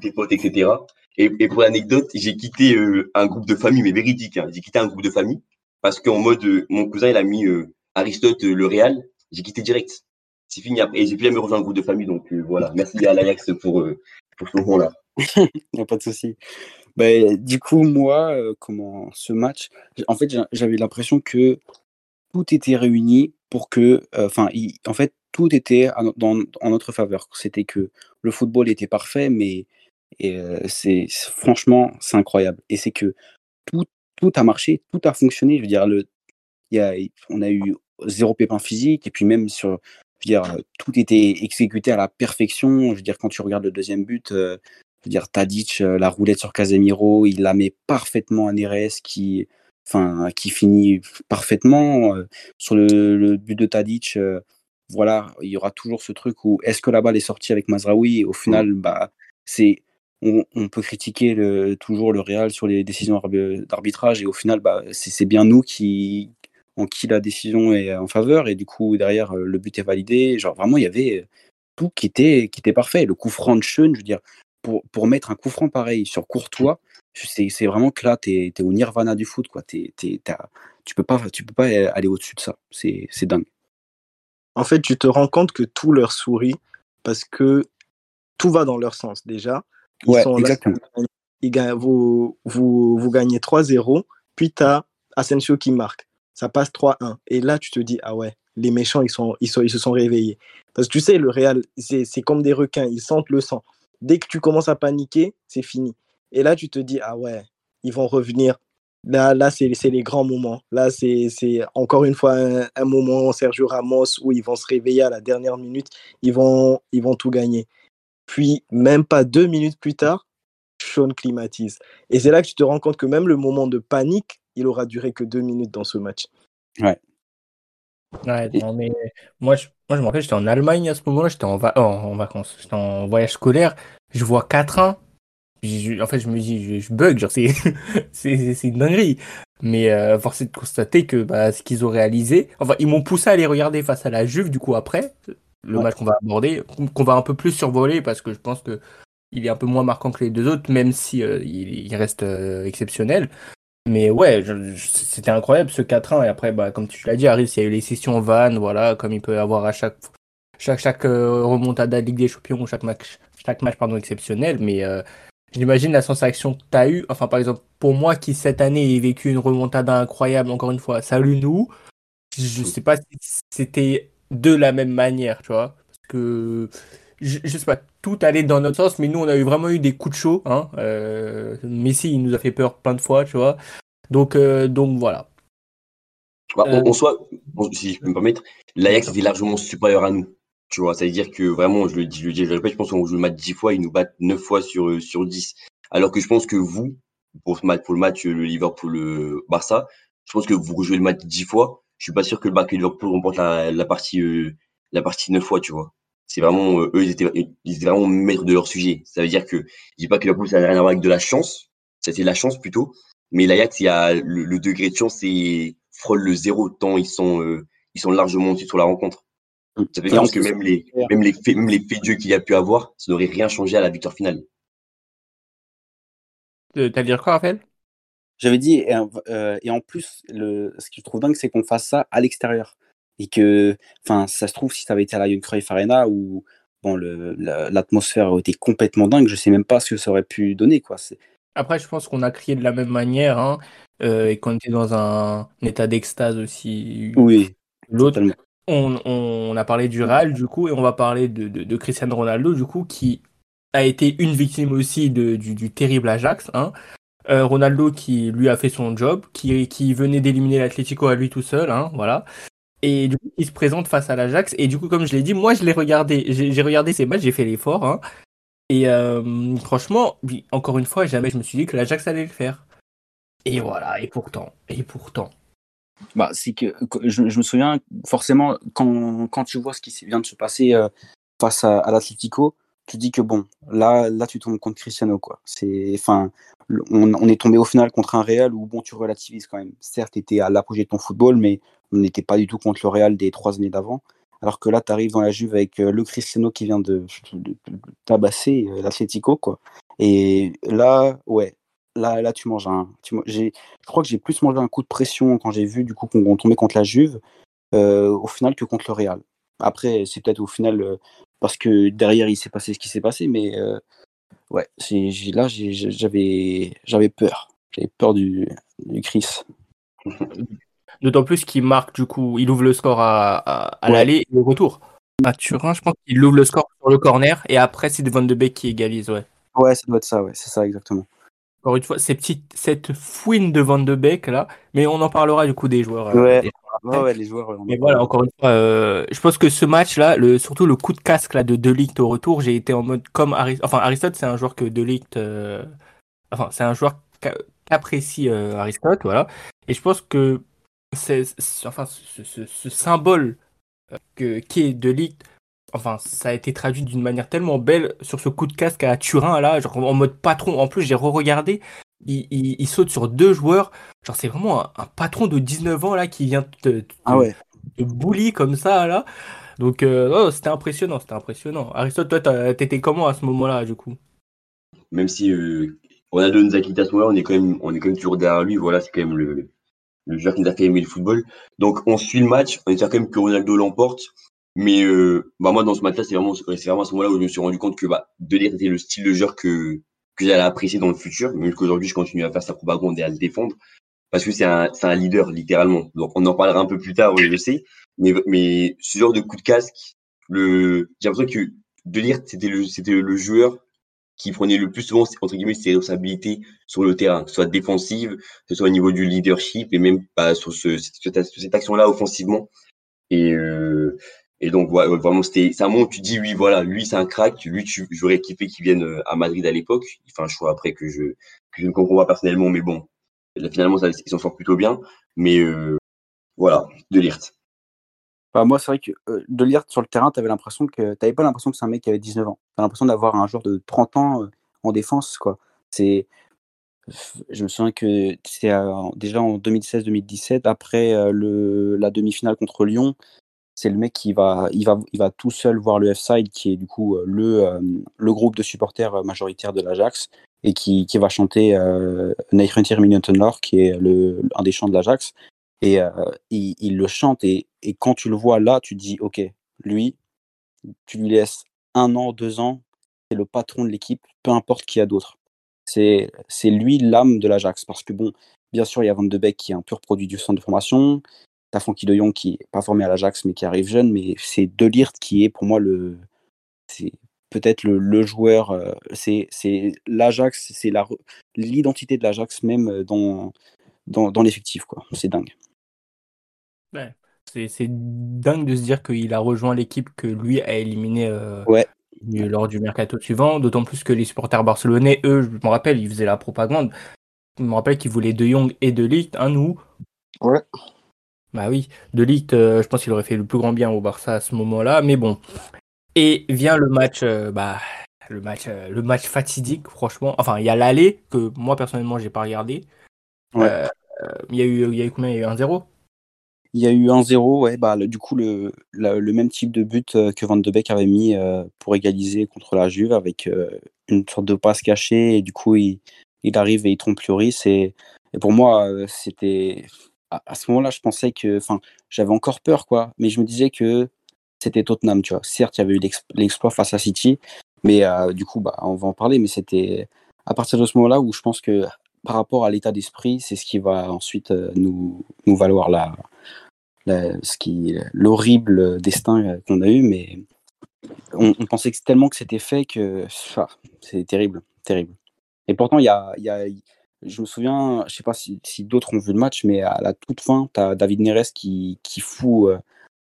tes potes, etc. Et, et pour l'anecdote, j'ai quitté euh, un groupe de famille, mais véridique, hein, j'ai quitté un groupe de famille parce qu'en mode, euh, mon cousin il a mis Aristote le Real, j'ai quitté direct. C'est fini après. Et j'ai plus jamais rejoint un groupe de famille, donc euh, voilà. Merci à l'Ajax pour, euh, pour ce moment-là. pas de souci. Bah, du coup, moi, euh, comment ce match, en fait, j'avais l'impression que tout était réuni pour que, enfin, en fait, tout était dans, en notre faveur. C'était que le football était parfait, mais c'est franchement, c'est incroyable. Et c'est que tout, tout a marché, tout a fonctionné. Je veux dire, le, y a, on a eu zéro pépin physique, et puis même sur, je veux dire, tout était exécuté à la perfection. Je veux dire, quand tu regardes le deuxième but, euh, je veux dire, Tadic, euh, la roulette sur Casemiro, il la met parfaitement à Neres qui, enfin, qui finit parfaitement. Euh, sur le, but de Tadic, voilà, il y aura toujours ce truc où est-ce que la balle est sortie avec Mazraoui? Au final, bah, c'est on, on, peut critiquer le, toujours le Real sur les décisions d'arbitrage et au final, bah, c'est bien nous qui, en qui la décision est en faveur et du coup derrière euh, le but est validé. Genre vraiment il y avait tout qui était qui était parfait. Le coup franc de Schön, je veux dire pour, pour mettre un coup franc pareil sur Courtois, c'est vraiment que là tu es, au nirvana du foot quoi. tu peux pas tu peux pas aller au-dessus de ça. C'est dingue. En fait, tu te rends compte que tout leur sourit parce que tout va dans leur sens déjà. Ils ouais, sont exactement. ils gagnent, vous, vous, vous gagnez 3-0, puis tu as Asensio qui marque ça passe 3-1. Et là, tu te dis, ah ouais, les méchants, ils, sont, ils, se sont réveillés. Parce que tu sais, le Real, c'est comme des requins, ils sentent le sang. Dès que tu commences à paniquer, c'est fini. Et là, tu te dis, ah ouais, ils vont revenir. Là, là c'est les grands moments. Là, c'est encore une fois un, un, moment, Sergio Ramos, où ils vont se réveiller à la dernière minute. Ils vont, ils vont tout gagner. Puis, même pas deux minutes plus tard, Sean climatise. Et c'est là que tu te rends compte que même le moment de panique, il aura duré que deux minutes dans ce match. Ouais. Ouais, non, mais moi, je, moi, je me rappelle, j'étais en Allemagne à ce moment-là, j'étais en, oh, en, vacances, j'étais en voyage scolaire, je vois 4-1, en fait, je me dis, je, bug, genre, c'est, c'est, une dinguerie. Mais euh, force est de constater que bah, ce qu'ils ont réalisé, enfin, ils m'ont poussé à aller regarder face à la Juve, du coup, après, le match qu'on va aborder, qu'on va un peu plus survoler, parce que je pense que il est un peu moins marquant que les deux autres, même si euh, il, il, reste euh, exceptionnel. Mais ouais, c'était incroyable ce 4-1. Et après, bah, comme tu l'as dit, Aris, il y a eu les sessions van, voilà, comme il peut y avoir à chaque chaque chaque euh, remontada de Ligue des Champions, chaque match, chaque match pardon exceptionnel. Mais euh, j'imagine la sensation que tu as eue. Enfin, par exemple, pour moi qui cette année ai vécu une remontada incroyable, encore une fois, salut nous. Je sais pas si c'était de la même manière, tu vois, parce que je, je, sais pas, tout allait dans notre sens, mais nous, on a eu vraiment eu des coups de chaud. Hein. Euh, Messi, il nous a fait peur plein de fois, tu vois. Donc, euh, donc voilà. Bah, euh... En soi, si je peux me permettre, l'Ajax était largement supérieur à nous. Tu vois, ça veut dire que vraiment, je le dis, je le dis, je le répète, je pense qu'on joue le match 10 fois, ils nous battent 9 fois sur, sur 10. Alors que je pense que vous, pour, ce match, pour le match, le Liverpool, le Barça, je pense que vous rejouez le match 10 fois. Je suis pas sûr que le Liverpool remporte la, la partie, euh, la partie 9 fois, tu vois c'est vraiment euh, eux ils étaient, ils étaient vraiment maîtres de leur sujet. Ça veut dire que je dis pas que Liverpool ça n'a rien à voir avec de la chance, ça c'est de la chance plutôt, mais l'Ajax il y a le, degré de chance c'est frôle le zéro tant ils sont euh, ils sont largement au-dessus sur la rencontre. Ça fait que même les même les faits même les faits de jeu qu'il y a pu avoir, ça n'aurait rien changé à la victoire finale. Euh, T'as dire quoi, Raphaël? J'avais dit, et, euh, et en plus, le, ce que je trouve dingue, c'est qu'on fasse ça à l'extérieur. Et que, enfin, ça se trouve, si ça avait été à la Young Cruyff Arena, où bon, la- l'atmosphère aurait été complètement dingue, je sais même pas ce que ça aurait pu donner, quoi. Après, je pense qu'on a crié de la même manière hein, euh, et qu'on était dans un, état d'extase aussi. Oui, L'autre, totalement. on, on a parlé du Real, du coup, et on va parler de, de, de Cristiano Ronaldo, du coup, qui a été une victime aussi de, du, du terrible Ajax. Hein. Euh, Ronaldo qui lui a fait son job, qui, qui venait d'éliminer l'Atlético à lui tout seul, hein, voilà. Et du coup, il se présente face à l'Ajax. Et du coup, comme je l'ai dit, moi, je l'ai regardé. J'ai regardé ces matchs, j'ai fait l'effort. Hein. Et euh, franchement, encore une fois, jamais je me suis dit que l'Ajax allait le faire. Et voilà, et pourtant, et pourtant. Bah, c'est que je, me souviens forcément quand, quand tu vois ce qui vient de se passer euh, face à, l'Atlético, tu dis que bon, là, là tu tombes contre Cristiano quoi. C'est, enfin, on est tombé au final contre un Real où bon, tu relativises quand même. Certes, tu étais à l'apogée de ton football, mais on n'était pas du tout contre le Real des trois années d'avant. Alors que là, tu arrives dans la Juve avec euh, le Cristiano qui vient de, tabasser euh, l'Atlético quoi. Et là, ouais, là, là tu manges un. Je crois que j'ai plus mangé un coup de pression quand j'ai vu du coup qu'on tombait contre la Juve euh, au final que contre le Real. Après, c'est peut-être au final parce que derrière il s'est passé ce qui s'est passé, mais ouais, là j'avais peur. J'avais peur du, du Chris. D'autant plus qu'il marque, du coup, il ouvre le score à, à, à Ouais. l'aller et au retour. À Turin, je pense qu'il ouvre le score sur le corner et après, c'est Van de Beek qui égalise, ouais. Ouais, ça doit être ça, ouais, c'est ça exactement. Encore une fois, ces petites, cette fouine de Van de Beek, là, mais on en parlera du coup des joueurs. euh, Ouais. des- Ouais, ouais, les joueurs. on Mais voilà, encore une fois, euh, je pense que ce match-là, le, surtout le coup de casque là, de De Ligt au retour, j'ai été en mode comme Aristote. Enfin, Aristote, c'est un joueur que De Ligt. euh, Enfin, c'est un joueur qu'a- qu'apprécie euh, Aristote, voilà. Et je pense que c'est, enfin, ce, ce- ce symbole euh, que, qui est De Ligt, enfin, ça a été traduit d'une manière tellement belle sur ce coup de casque à Turin, là, genre en mode patron. En plus, j'ai re-regardé. Il, il- il saute sur deux joueurs. Genre, c'est vraiment un, un patron de 19 ans là qui vient te, te- Ah ouais. bully comme ça là. Donc euh, non, c'était impressionnant, c'était impressionnant. Aristote, toi, t'étais comment à ce moment-là du coup? Même si euh, nous a quitté à ce moment-là, on est quand même, on est quand même toujours derrière lui. Voilà, c'est quand même le, le joueur qui nous a fait aimer le football. Donc on suit le match, on espère quand même que Ronaldo l'emporte. Mais euh, bah moi dans ce match-là, c'est vraiment, vraiment à ce moment-là où je me suis rendu compte que bah, De Ligt était le style de joueur que que j'allais apprécier dans le futur, même qu'aujourd'hui je continue à faire sa propagande et à le défendre, parce que c'est un, un leader littéralement. Donc on en parlera un peu plus tard, oui, je sais. Mais mais ce genre de coup de casque, le, j'ai l'impression que De Ligt c'était le c'était le joueur qui prenait le plus souvent entre guillemets ses responsabilités sur le terrain, que ce soit défensive, que ce soit au niveau du leadership et même bah, sur, ce, cette, action-là offensivement. Et, euh, et donc ouais, vraiment c'était moment où tu dis oui voilà lui c'est un crack, lui tu, j'aurais kiffé qu'il vienne euh, à Madrid à l'époque. Fait un choix après que je que je ne comprends pas personnellement, mais bon là, finalement ça, ils s'en sortent plutôt bien. Mais euh, voilà, de Ligt. Bah, moi, c'est vrai que euh, de lire sur le terrain, tu avais l'impression que t'avais pas l'impression que c'est un mec qui avait 19 ans. Tu as l'impression d'avoir un joueur de 30 ans euh, en défense. quoi. C'est, Je me souviens que c'était euh, déjà en 2016-2017, après euh, le, la demi-finale contre Lyon, c'est le mec qui va, il va, il va tout seul voir le F-Side, qui est du coup le, le groupe de supporters euh, majoritaire de l'Ajax, et qui, qui va chanter euh, Minuten qui est le, un des chants de l'Ajax. Et il, il le chante, et, et quand tu le vois là, tu te dis, ok, lui, tu lui laisses un an, deux ans, c'est le patron de l'équipe, peu importe qui a d'autres. C'est lui l'âme de l'Ajax. Parce que, bon, bien sûr, il y a Van de Beek qui est un pur produit du centre de formation. T'as Frankie de Jong qui n'est pas formé à l'Ajax, mais qui arrive jeune. Mais c'est De Ligt qui est pour moi le. C'est peut-être le, joueur. euh, c'est l'Ajax, c'est l'identité de l'Ajax même euh, dans, dans, dans l'effectif. C'est dingue. Ouais. C'est dingue de se dire qu'il a rejoint l'équipe que lui a éliminé euh, Ouais. lors du mercato suivant, d'autant plus que les supporters barcelonais, eux, je me rappelle, ils faisaient la propagande. Je me rappelle qu'ils voulaient De Jong et De Ligt, hein, nous. Ouais. Bah oui, De Ligt, euh, je pense qu'il aurait fait le plus grand bien au Barça à ce moment-là, mais bon. Et vient le match, euh, bah, le match, le match fatidique, franchement. Enfin, il y a l'aller que moi personnellement j'ai pas regardé. Ouais. Il y a eu, il y a eu combien? Il y a eu 1-0 Il y a eu 1-0, ouais, bah, le- du coup, le, le même type de but euh, que Van de Beek avait mis euh, pour égaliser contre la Juve avec euh, une sorte de passe cachée. Et du coup, il, il arrive et il trompe Lloris. Et, pour moi, c'était. À, ce moment-là, je pensais que. Enfin, j'avais encore peur, quoi. Mais je me disais que c'était Tottenham, tu vois. Certes, il y avait eu l'ex- l'exploit face à City. Mais du coup, bah, on va en parler. Mais c'était à partir de ce moment-là où je pense que par rapport à l'état d'esprit, c'est ce qui va ensuite nous, nous valoir la, la- ce qui l'horrible destin euh, qu'on a eu. Mais on, on pensait que tellement que c'était fait que ah, c'est terrible, terrible. Et pourtant, il y a, y a, je me souviens, je sais pas si, si d'autres ont vu le match, mais à la toute fin, tu as David Neres qui, qui fout euh,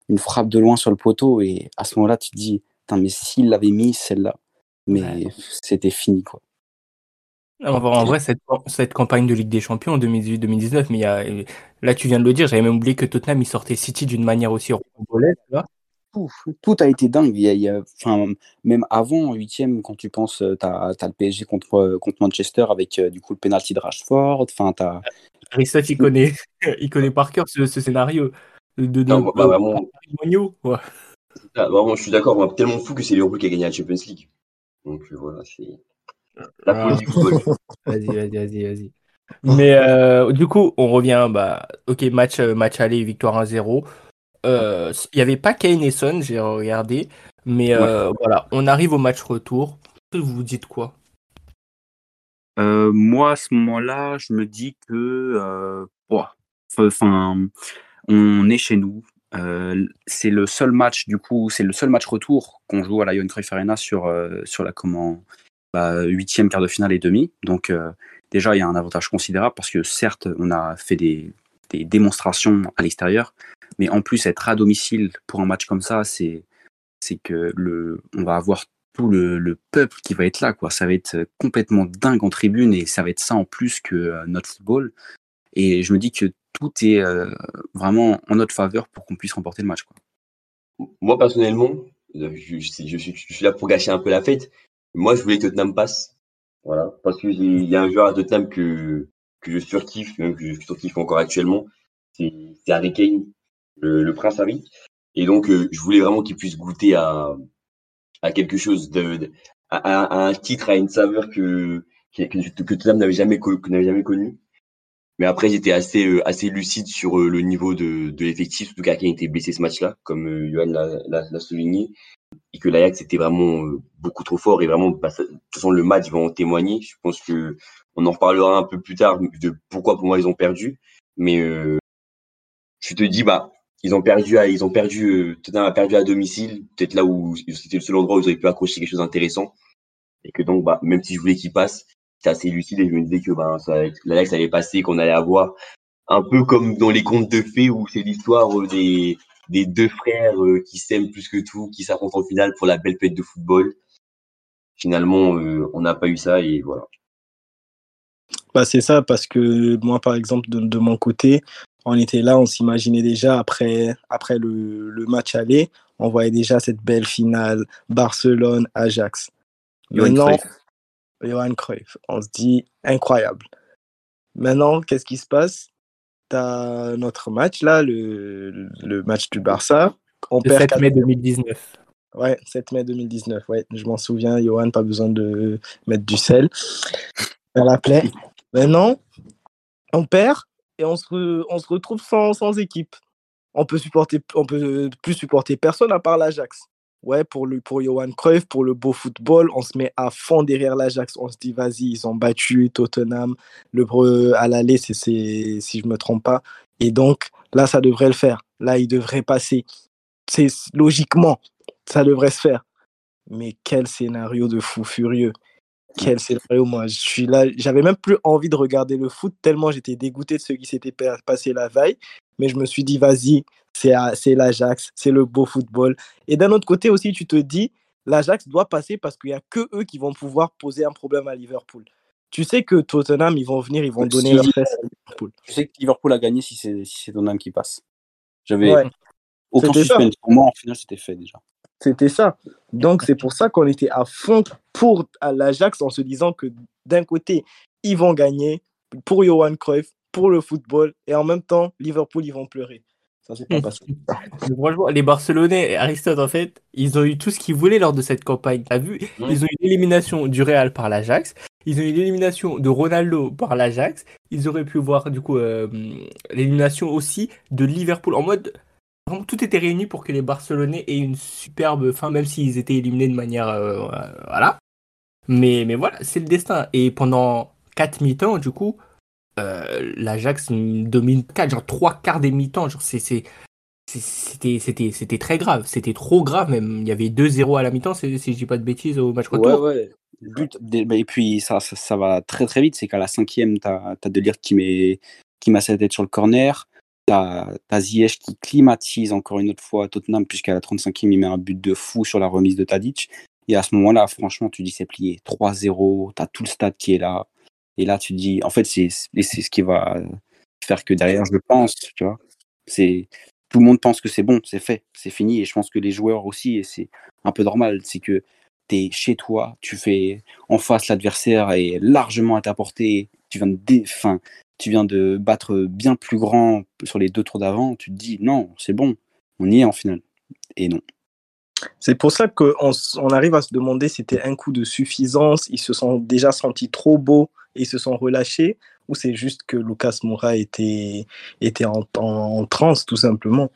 une frappe de loin sur le poteau. Et à ce moment-là, tu te dis, mais s'il l'avait mis, celle-là, mais Ouais. c'était fini. quoi. En vrai, en vrai, cette, cette campagne de Ligue des Champions en 2018-2019, mais il y a, là tu viens de le dire, j'avais même oublié que Tottenham il sortait City d'une manière aussi rocambolesque, tout, tout a été dingue. Il y a, il y a- enfin, même avant, en huitième, quand tu penses, tu as, le PSG contre, euh, contre Manchester avec euh, du coup le penalty de Rashford. Enfin, t'as- Christophe, il connaît, il connaît par cœur ce, ce scénario de Non, notre bah, ouais. ah, vraiment, je suis d'accord, tellement fou que c'est Liverpool qui a gagné la Champions League. Donc euh, voilà, c'est Vas-y, vas-y, vas-y, vas-y. Mais euh, du coup, on revient, bah, ok, match, euh, match aller, victoire 1-0. Euh, Il n'y avait pas Kane et Son, j'ai regardé, mais euh, voilà, on arrive au match retour. Vous vous dites quoi? Moi, à ce moment-là, je me dis que, enfin, on est chez nous. C'est le seul match, du coup, c'est le seul match retour qu'on joue à la Johan Cruyff Arena sur, sur la comment, bah, huitième, quart de finale et demi. Donc, euh, déjà, il y a un avantage considérable parce que certes, on a fait des, des démonstrations à l'extérieur, mais en plus, être à domicile pour un match comme ça, c'est, c'est que le, on va avoir tout le, le peuple qui va être là, quoi. Ça va être complètement dingue en tribune et ça va être ça en plus que euh, notre football. Et je me dis que tout est euh, vraiment en notre faveur pour qu'on puisse remporter le match, quoi. Moi, personnellement, je, je- je suis là pour gâcher un peu la fête. Moi, je voulais que Tottenham passe. Voilà. Parce qu'il y a un joueur à Tottenham que, que je surkiffe, même que je surkiffe encore actuellement. C'est Harry Kane, le, le prince Harry. Et donc, euh, je voulais vraiment qu'il puisse goûter à, à quelque chose de, à, à- un titre, à une saveur que, que, Tottenham n'avait jamais, n'avait jamais connu. Mais après, j'étais assez, euh, assez lucide sur euh, le niveau de, de l'effectif, surtout qu'Aken était blessé ce match-là, comme euh, Johan l'a souligné, et que l'Ajax était vraiment euh, beaucoup trop fort, et vraiment, bah, ça- de toute façon, le match va en témoigner. Je pense que on en reparlera un peu plus tard de pourquoi pour moi ils ont perdu, mais euh, je te dis, bah, ils ont perdu, à, ils ont perdu, euh, Tottenham a perdu à domicile, peut-être là où c'était le seul endroit où ils auraient pu accrocher quelque chose d'intéressant, et que donc, bah, même si je voulais qu'ils passent, j'étais assez lucide et je me disais que ça, l'Ajax allait passer, qu'on allait avoir un peu comme dans les contes de fées où c'est l'histoire euh, des, des deux frères euh, qui s'aiment plus que tout, qui s'affrontent en finale pour la belle fête de football. Finalement, euh, on n'a pas eu ça et voilà. Bah, c'est ça, parce que moi, par exemple, de, de mon côté, on était là, on s'imaginait déjà après, après le, le match aller, on voyait déjà cette belle finale Barcelone-Ajax. Johan Maintenant, Cruyff. Johan Cruyff, on se dit incroyable. Maintenant, qu'est-ce qui se passe? Tu as notre match là, le, le match du Barça. On Le perd 7 4 mai 2019. Ouais, 7 mai 2019, ouais. Je m'en souviens, Johan, pas besoin de mettre du sel. Elle l'appelait. Maintenant, on perd et on se, re- on se retrouve sans, sans équipe. On peut supporter, on peut plus supporter personne à part l'Ajax. Ouais, pour, le, pour Johan Cruyff, pour le beau football, on se met à fond derrière l'Ajax. On se dit, vas-y, ils ont battu Tottenham. Le à l'aller, c'est, si je me trompe pas. Et donc, là, ça devrait le faire. Là, il devrait passer. C'est logiquement, ça devrait se faire. Mais quel scénario de fou furieux. Quel scénario, moi. Je suis là, j'avais même plus envie de regarder le foot tellement j'étais dégoûté de ce qui s'était pa- passé la veille. Mais je me suis dit, vas-y, c'est l'Ajax, c'est le beau football. Et d'un autre côté aussi, tu te dis, l'Ajax doit passer parce qu'il n'y a que eux qui vont pouvoir poser un problème à Liverpool. Tu sais que Tottenham, ils vont venir, ils vont donner si- leur fesse à Liverpool. Je sais que Liverpool a gagné si c'est si Tottenham qui passe. J'avais Ouais. aucun suspense. Pour moi, en finale, c'était fait déjà. C'était ça. Donc, c'est pour ça qu'on était à fond pour l'Ajax en se disant que d'un côté, ils vont gagner pour Johan Cruyff, pour le football, et en même temps, Liverpool, ils vont pleurer. Ça, c'est pas passé. Franchement, les Barcelonais, Aristote, en fait, ils ont eu tout ce qu'ils voulaient lors de cette campagne. T'as vu? Ils ont eu l'élimination du Real par l'Ajax. Ils ont eu l'élimination de Ronaldo par l'Ajax. Ils auraient pu voir du coup euh, l'élimination aussi de Liverpool. En mode, vraiment, tout était réuni pour que les Barcelonais aient une superbe fin, même s'ils étaient éliminés de manière, euh, voilà. Mais, mais voilà, c'est le destin. Et pendant 4 mi-temps, du coup, euh, l'Ajax domine 4, genre 3 quarts des mi-temps. Genre, c'est, c'était, c'était, c'était très grave. C'était trop grave même. Il y avait 2-0 à la mi-temps, si je dis pas de bêtises, au match retour. Bah, et puis ça, va très très vite. C'est qu'à la cinquième, tu as, as De Ligt qui met, qui met sa tête sur le corner. Tu as, Ziyech qui climatise encore une autre fois Tottenham, puisqu'à la 35e, il met un but de fou sur la remise de Tadic. Et à ce moment-là, franchement, tu dis c'est plié. 3-0, tu as tout le stade qui est là. Et là, tu te dis, en fait, c'est ce qui va faire que derrière, je pense, tu vois. Tout le monde pense que c'est bon, c'est fait, c'est fini. Et je pense que les joueurs aussi, et c'est un peu normal, c'est que tu es chez toi, tu fais en face l'adversaire est largement à ta portée, tu viens de, fin, tu viens de battre bien plus grand sur les deux tours d'avant, tu te dis non, c'est bon, on y est en finale. Et non. C'est pour ça qu'on on arrive à se demander si c'était un coup de suffisance, ils se sont déjà sentis trop beaux ils se sont relâchés, ou c'est juste que Lucas Moura était, était en, en, transe tout simplement?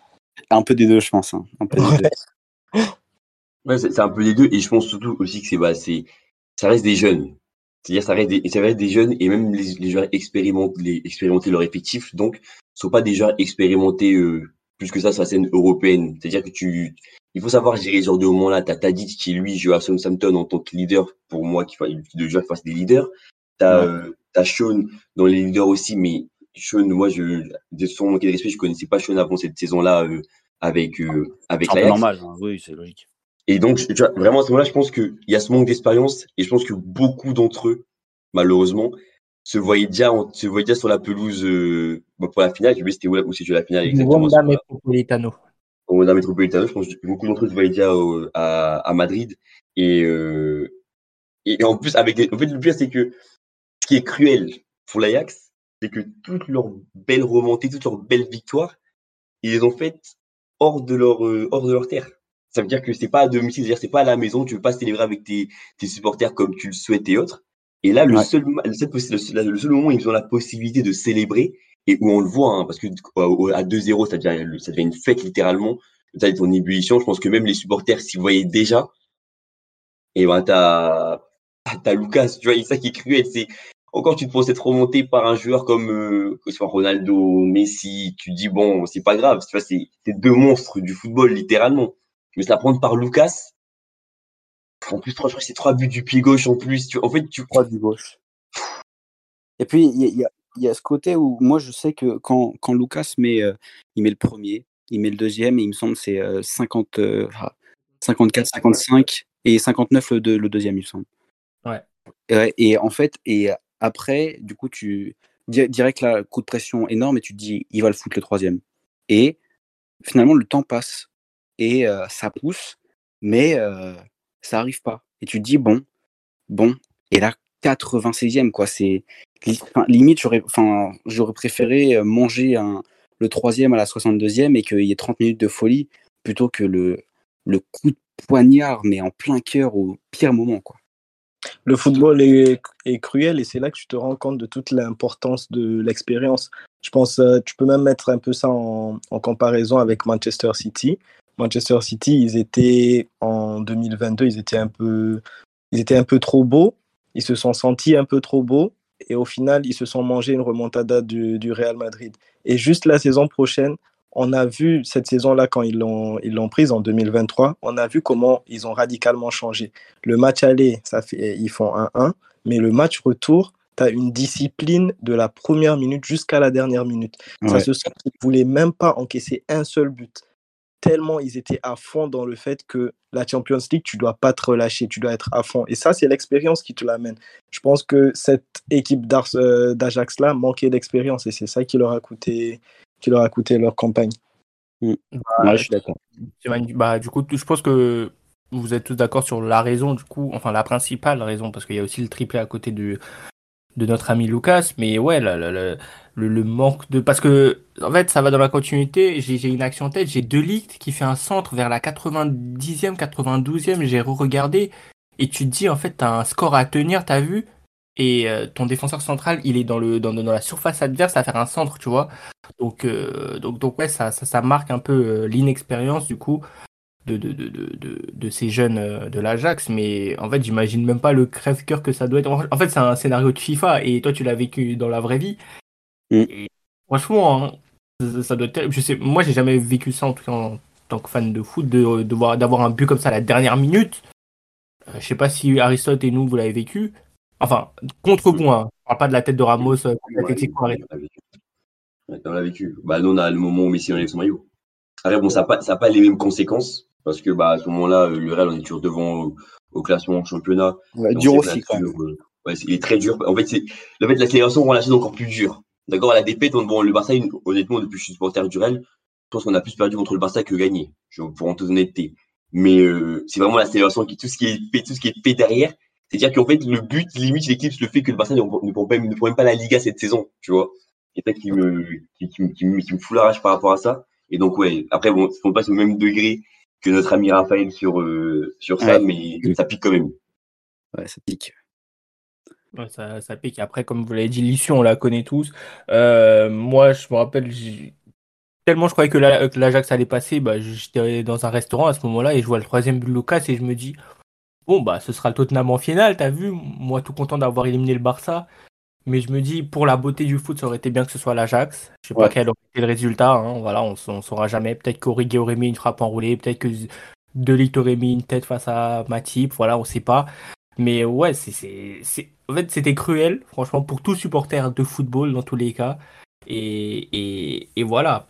Un peu des deux, je pense. Hein. Un peu ouais. c'est un peu des deux, et je pense surtout aussi que c'est bah, ça reste des jeunes. C'est-à-dire ça reste des, ça reste des jeunes et même les, les joueurs expérimentés, les, expérimenter leur effectif, donc sont pas des joueurs expérimentés euh, plus que ça sur la scène européenne. C'est-à-dire que tu, il faut savoir gérer ce genre de moment-là. T'as Tadic qui, lui, joue à Southampton en tant que leader, pour moi, qui fait de joueurs face des leaders. T'as, ouais. euh, Sean dans les leaders aussi, mais Sean, moi, je, de son manque de respect, je connaissais pas Sean avant cette saison-là, euh, avec, euh, avec C'est normal, hein. oui, c'est logique. Et donc, tu vois, vraiment, à ce moment-là, je pense qu'il y a ce manque d'expérience, et je pense que beaucoup d'entre eux, malheureusement, se voyaient déjà, se voyaient déjà sur la pelouse euh, bah, pour la finale. Je sais c'était où, où c'est la finale exactement. Wanda Metropolitano. Au Wanda Metropolitano, je pense que beaucoup d'entre eux se voyaient déjà au, à, à Madrid. Et, euh, et en plus, avec des... en fait, le pire, c'est que ce qui est cruel pour l'Ajax, c'est que toutes leurs belles remontées, toutes leurs belles victoires, ils les ont faites hors de leur, euh, hors de leur terre. Ça veut dire que c'est pas à domicile, c'est-à-dire c'est pas à la maison, tu veux pas célébrer avec tes, tes supporters comme tu le souhaites et autres. Et là, le, ouais. seul, le, seul, le seul moment où ils ont la possibilité de célébrer, et où on le voit, hein, parce que à 2-0, ça devient, ça devient une fête littéralement, ça en ébullition. Je pense que même les supporters s'y voyaient déjà. Et ben, t'as, t'as Lucas, tu vois, c'est ça qui est cruel. C'est encore tu te penses être remonté par un joueur comme euh, que ce soit Ronaldo, Messi, tu dis bon, c'est pas grave, tu vois, c'est deux monstres du football littéralement. Mais se la prendre par Lucas, en plus, je crois que c'est trois buts du pied gauche en plus. Tu, en fait, tu crois du gauche. Et puis, il y, y, y, a ce côté où moi, je sais que quand, quand Lucas met, euh, il met le premier, il met le deuxième, et il me semble c'est euh, 50, euh, 54, 55 et 59 le, le deuxième, il me semble. Ouais. Et, et, en fait, et après, du coup, tu direct là, coup de pression énorme et tu te dis, il va le foutre le troisième. Et finalement, le temps passe et ça pousse, mais ça arrive pas. Et tu te dis, bon, bon, et là, 96e, quoi, c'est limite, j'aurais, préféré manger le troisième à la 62e et qu'il y ait 30 minutes de folie plutôt que le, le coup de poignard, mais en plein cœur au pire moment, quoi. Le football est, cruel et c'est là que tu te rends compte de toute l'importance de l'expérience. Je pense, euh, tu peux même mettre un peu ça en, comparaison avec Manchester City. Manchester City, ils étaient en 2022, ils étaient un peu, ils étaient un peu trop beaux. Ils se sont sentis un peu trop beaux et au final, ils se sont mangés une remontada du Real Madrid. Et juste la saison prochaine, on a vu cette saison-là quand ils l'ont ils l'ont prise en 2023, on a vu comment ils ont radicalement changé. Le match aller, ça fait ils font 1-1, mais le match retour, tu as une discipline de la première minute jusqu'à la dernière minute. Ouais. Ça se sent qu'ils ne voulaient même pas encaisser un seul but tellement ils étaient à fond dans le fait que la Champions League, tu dois pas te relâcher, tu dois être à fond. Et ça, c'est l'expérience qui te l'amène. Je pense que cette équipe d'Ajax-là manquait d'expérience et c'est ça qui leur a coûté, qui leur a coûté leur campagne. Mmh. Bah, ouais, je suis d'accord. Bah, du coup, je pense que vous êtes tous d'accord sur la raison, du coup, enfin la principale raison, parce qu'il y a aussi le triplé à côté de, de notre ami Lucas, mais ouais, la, la, la, le, le, manque de. Parce que, en fait, ça va dans la continuité. J'ai une action en tête. J'ai deux Ligt qui fait un centre vers la 90e, 92e. J'ai re-regardé. Et tu te dis, en fait, t'as un score à tenir, t'as vu? Et euh, ton défenseur central, il est dans, le, dans, dans la surface adverse à faire un centre, tu vois. Donc, euh, donc, donc ouais, ça, ça, ça marque un peu euh, l'inexpérience du coup de, de, de, de, de ces jeunes de l'Ajax. Mais en fait, j'imagine même pas le crève-cœur que ça doit être. En fait, c'est un scénario de FIFA et toi, tu l'as vécu dans la vraie vie. Mm. Et franchement, hein, ça, ça doit être. Je sais, moi, j'ai jamais vécu ça en tout cas en tant que fan de foot, de, de voir- d'avoir un but comme ça à la dernière minute. Euh, je sais pas si Aristote et nous, vous l'avez vécu. Enfin, contre vous, hein. Je parle pas de la tête de Ramos, euh, Ouais, Atletico, arrête. on l'a vécu. Ouais, on l'a vécu. Bah, nous, on a le moment où Messi enlève son maillot. Après, bon, ça n'a pas, ça a pas les mêmes conséquences. Parce que, bah, à ce moment-là, euh, le Real, on est toujours devant au, au classement au championnat. Ouais, on dur aussi, la quand même. euh, ouais, il est très dur. En fait, c'est, en fait, l'accélération rend la chose encore plus dure. D'accord, à la défaite, on, bon, le Barça, honnêtement, depuis que je suis supporter du Real, je pense qu'on a plus perdu contre le Barça que gagné. Je, pour en toute honnêteté. Mais, euh, c'est vraiment l'accélération qui, tout ce qui est fait, tout ce qui est fait derrière. C'est-à-dire qu'en fait, le but limite l'équipe le fait que le Barça ne, ne, prend même, ne prend même pas la Liga cette saison, tu vois. Et ça qui me, qui, qui, me- qui, me, qui me fout la rage par rapport à ça. Et donc, ouais, après, bon, on passe au même degré que notre ami Raphaël sur, euh, sur ça, Ouais. mais ça pique quand même. Ouais, ça pique. Ouais, ça, ça pique. Après, comme vous l'avez dit, l'issue, on la connaît tous. Euh, moi, je me rappelle, tellement je croyais que la- que l'Ajax allait passer, bah, j'étais dans un restaurant à ce moment-là et je vois le troisième but de Lucas et je me dis, bon, bah, ce sera le Tottenham en finale, t'as vu? Moi, tout content d'avoir éliminé le Barça. Mais je me dis, pour la beauté du foot, ça aurait été bien que ce soit l'Ajax. Je sais pas quel aurait été le résultat, hein. Voilà, on, on saura jamais. Peut-être qu'Origi aurait mis une frappe enroulée, peut-être que Z- De Ligt aurait mis une tête face à Matip, voilà, on sait pas. Mais ouais, c'est, c'est, c'est... en fait, c'était cruel, franchement, pour tout supporter de football dans tous les cas. Et, et, et voilà.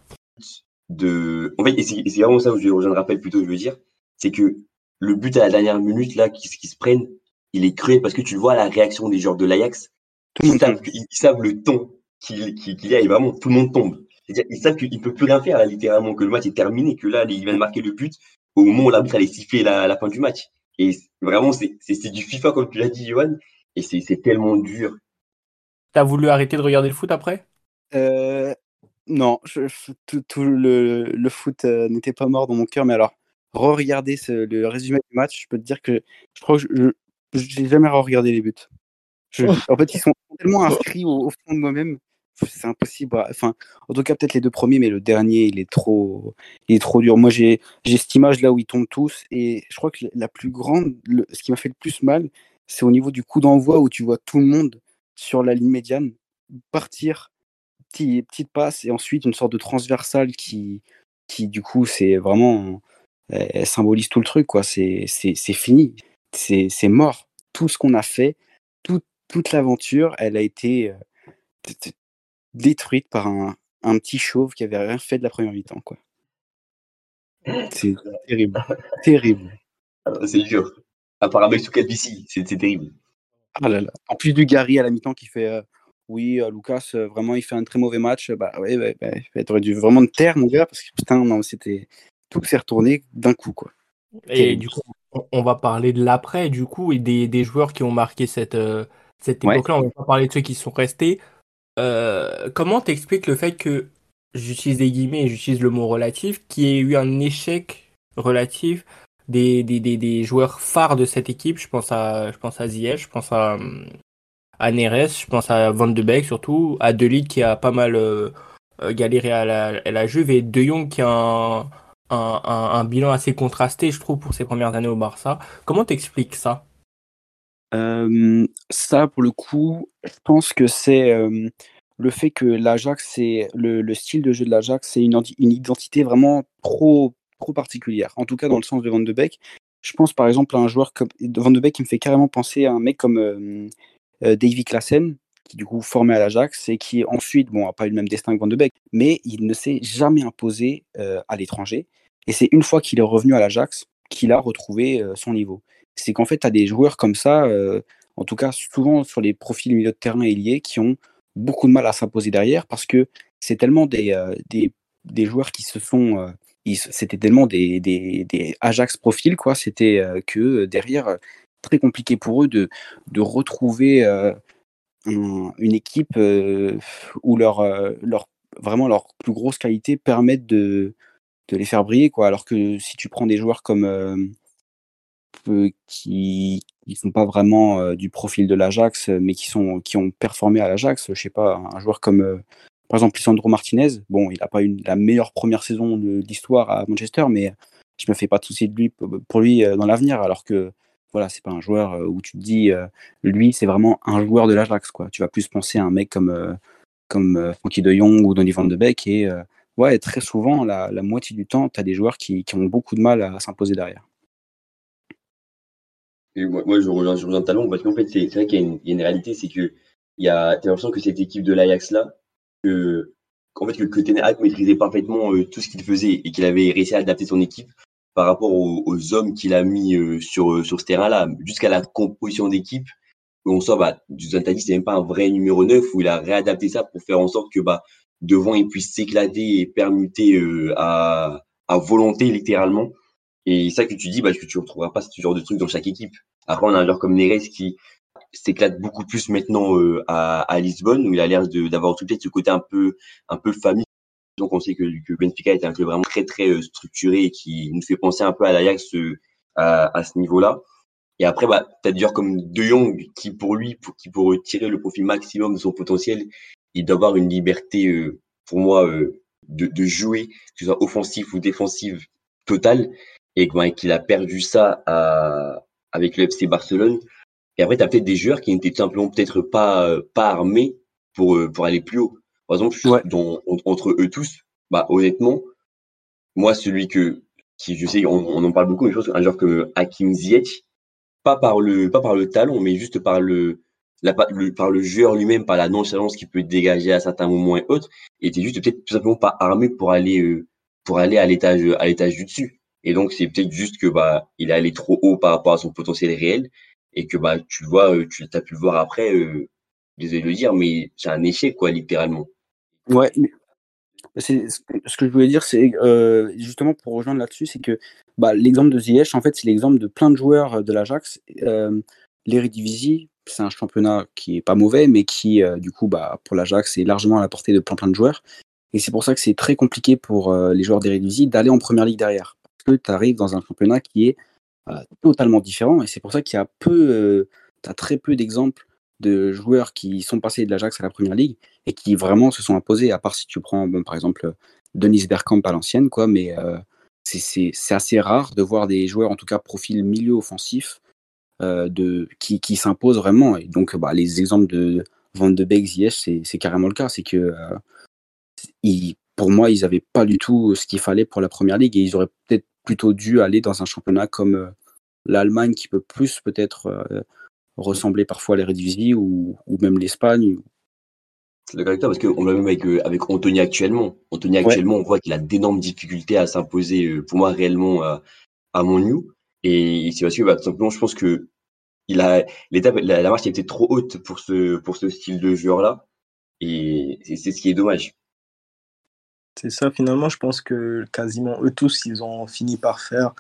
de. En fait, c'est vraiment ça où je, je le rappelle plutôt, je veux dire, c'est que le but à la dernière minute, là, qui, qui se prennent, il est cruel parce que tu vois la réaction des joueurs de l'Ajax. Ils savent, que- ils savent le ton qu'il qu'il qu'il y a et vraiment tout le monde tombe. C'est-à-dire, ils savent qu'ils ne peuvent plus rien faire, là, littéralement, que le match est terminé, que là, ils viennent de marquer le but au moment où l'arbitre allait siffler la, la fin du match. Et vraiment, c'est du FIFA, comme tu l'as dit, Johan, et c'est tellement dur. T'as voulu arrêter de regarder le foot après? Euh, non, je- tout, tout le, le foot euh, n'était pas mort dans mon cœur, mais alors, re-regarder le résumé du match, je peux te dire que je crois que je j'ai jamais re-regardé les buts. Je- en fait, ils sont tellement inscrits au, au fond de moi-même, c'est impossible. Enfin, en tout cas, peut-être les deux premiers, mais le dernier, il est trop, il est trop dur. Moi, j'ai j'ai cette image là où ils tombent tous, et je crois que la plus grande, le- ce qui m'a fait le plus mal, c'est au niveau du coup d'envoi où tu vois tout le monde sur la ligne médiane partir petit, petite passe et ensuite une sorte de transversale qui, qui du coup, c'est vraiment. Elle, elle symbolise tout le truc, quoi. C'est fini. C'est mort. Tout ce qu'on a fait, tout- toute l'aventure, elle a été euh, détruite par un, un petit chauve qui avait rien fait de la première mi-temps, quoi. C'est terrible. terrible. Alors, C'est dur. À part un mec sous calvitie, c'est c'est terrible. Ah là là. En plus du Gary à la mi-temps qui fait euh, oui, euh, Lucas, euh, vraiment, il fait un très mauvais match. Bah ouais, t'aurais dû vraiment te taire, mon gars, parce que putain, non, c'était. Tout s'est retourné d'un coup, quoi. Et du coup, on- va parler de l'après, du coup, et des, des joueurs qui ont marqué cette, euh, cette Ouais. époque-là. On va pas parler de ceux qui sont restés. Euh, comment t'expliques le fait que, j'utilise des guillemets et j'utilise le mot relatif, qu'il y ait eu un échec relatif des, des, des, des joueurs phares de cette équipe? Je pense à, je pense à Ziyech, je pense à, à Neres, je pense à Van de Beek surtout, à De Ligt qui a pas mal euh, galéré à la, à la Juve et De Jong qui a un, un, bilan assez contrasté, je trouve, pour ses premières années au Barça. Comment t'expliques ça? Euh, ça, pour le coup, je pense que c'est euh, le fait que l'Ajax, c'est le, le style de jeu de l'Ajax, c'est une, enti- une identité vraiment trop, trop particulière. En tout cas, dans le sens de Van de Beek. Je pense par exemple à un joueur comme Van de Beek qui me fait carrément penser à un mec comme euh, euh, Davy Klaassen, qui du coup formé à l'Ajax et qui ensuite, bon, n'a pas eu le même destin que Van de Beek, mais il ne s'est jamais imposé à l'étranger. Et c'est une fois qu'il est revenu à l'Ajax qu'il a retrouvé euh, son niveau c'est qu'en fait, tu as des joueurs comme ça, euh, en tout cas souvent sur les profils milieu de terrain ailier, qui ont beaucoup de mal à s'imposer derrière parce que c'est tellement des, euh, des, joueurs qui se sont. c'était tellement des, des, Ajax profils, quoi. C'était que derrière, très compliqué pour eux de, de retrouver un- une équipe où leur, leur, vraiment leur plus grosse qualité permettent de, de les faire briller, quoi. Alors que si tu prends des joueurs comme. euh, euh, qui, ils sont pas vraiment euh, du profil de l'Ajax, mais qui sont qui ont performé à l'Ajax. Je sais pas, un joueur comme euh, par exemple Lisandro Martinez. Bon, il n'a pas eu la meilleure première saison de l'histoire à Manchester, mais je me fais pas de soucis de lui pour lui euh, dans l'avenir, alors que voilà, c'est pas un joueur euh, où tu te dis euh, lui, c'est vraiment un joueur de l'Ajax quoi. Tu vas plus penser à un mec comme euh, comme euh, Frankie De Jong ou Donny van de Beek et ouais, très souvent la, moitié du temps, tu as des joueurs qui, ont beaucoup de mal à s'imposer derrière. Et moi, je rejoins, je rejoins Talon parce qu'en fait, c'est vrai qu'il y, a une- réalité, c'est que il y a, t'as l'impression que cette équipe de l'Ajax là, que, qu'en fait, que, que Ten maîtrisait parfaitement euh, tout ce qu'il faisait et qu'il avait réussi à adapter son équipe par rapport aux, hommes qu'il a mis euh, sur, euh, sur ce terrain-là, jusqu'à la composition d'équipe, on sort, bah, Dusan Tadic, c'est même pas un vrai numéro 9, où il a réadapté ça pour faire en sorte que, bah, devant, il puisse s'éclater et permuter euh, à, à volonté, littéralement. Et ça que tu dis, bah, que tu ne retrouveras pas ce genre de truc dans chaque équipe. Après, on a un joueur comme Neres qui s'éclate beaucoup plus maintenant euh, à, à Lisbonne, où il a l'air d'avoir tout de ce côté un peu, un peu famille. Donc, on sait que, que Benfica est un club vraiment très, très euh, structuré et qui nous fait penser un peu à l'Ajax euh, à, à ce niveau-là. Et après, bah, tu as des joueurs comme De Jong qui, pour lui, pour, qui pour tirer le profit maximum de son potentiel, il doit avoir une liberté, euh, pour moi, euh, de, de jouer, que ce soit offensif ou défensive, totale, et bah, qu'il a perdu ça à, avec le FC Barcelone. Et après, tu as peut-être des joueurs qui n'étaient tout simplement peut-être pas, euh, pas armés pour, euh, pour aller plus haut. Par exemple, Ouais. dans- en- entre eux tous, bah, honnêtement, moi, celui que, qui, je sais, on, on en parle beaucoup, mais je pense qu'un joueur comme Hakim Ziyech, pas par le, pas par le talent, mais juste par le, par le joueur lui-même, par la nonchalance qu'il peut dégager à certains moments et autres, était juste peut-être tout simplement pas armé pour aller, euh, pour aller à l'étage, à l'étage du dessus. Et donc, c'est peut-être juste que, bah, il est allé trop haut par rapport à son potentiel réel et que, bah, tu vois, euh, tu as pu le voir après, euh, désolé de le dire, mais c'est un échec, quoi, littéralement. Ouais, ce que je voulais dire, c'est justement pour rejoindre là-dessus, c'est que bah, l'exemple de Ziyech, en fait, c'est l'exemple de plein de joueurs de l'Ajax. Euh, L'Eredivisie, c'est un championnat qui est pas mauvais, mais qui, euh, du coup, bah, pour l'Ajax, est largement à la portée de plein plein de joueurs. Et c'est pour ça que c'est très compliqué pour euh, les joueurs d'Eredivisie d'aller en première ligue derrière. Parce que tu arrives dans un championnat qui est euh, totalement différent. Et c'est pour ça qu'il y a peu, as très peu d'exemples de joueurs qui sont passés de l'Ajax à la première ligue et qui vraiment se sont imposés, à part si tu prends, bon, par exemple, Denis Bergkamp à l'ancienne, quoi, mais c'est- assez rare de voir des joueurs, en tout cas profil milieu offensif, de, qui, qui s'imposent vraiment. Et donc, bah, les exemples de Van de Beek, Ziyech, c'est carrément le cas. C'est que, euh, ils- pour moi, ils n'avaient pas du tout ce qu'il fallait pour la première ligue et ils auraient peut-être plutôt dû aller dans un championnat comme euh, l'Allemagne, qui peut plus peut-être euh, ressembler parfois à l'Eredivisie ou, ou même l'Espagne. C'est d'accord avec toi parce qu'on l'a même avec, euh, avec Anthony actuellement. Anthony actuellement, on voit qu'il a d'énormes difficultés à s'imposer, euh, pour moi, réellement à, à mon new. Et c'est parce que, bah, tout simplement, je pense que il a, l'étape, la, marche était trop haute pour ce, pour ce style de joueur-là. Et c'est c'est ce qui est dommage. C'est ça, finalement, je pense que quasiment eux tous, ils ont fini par faire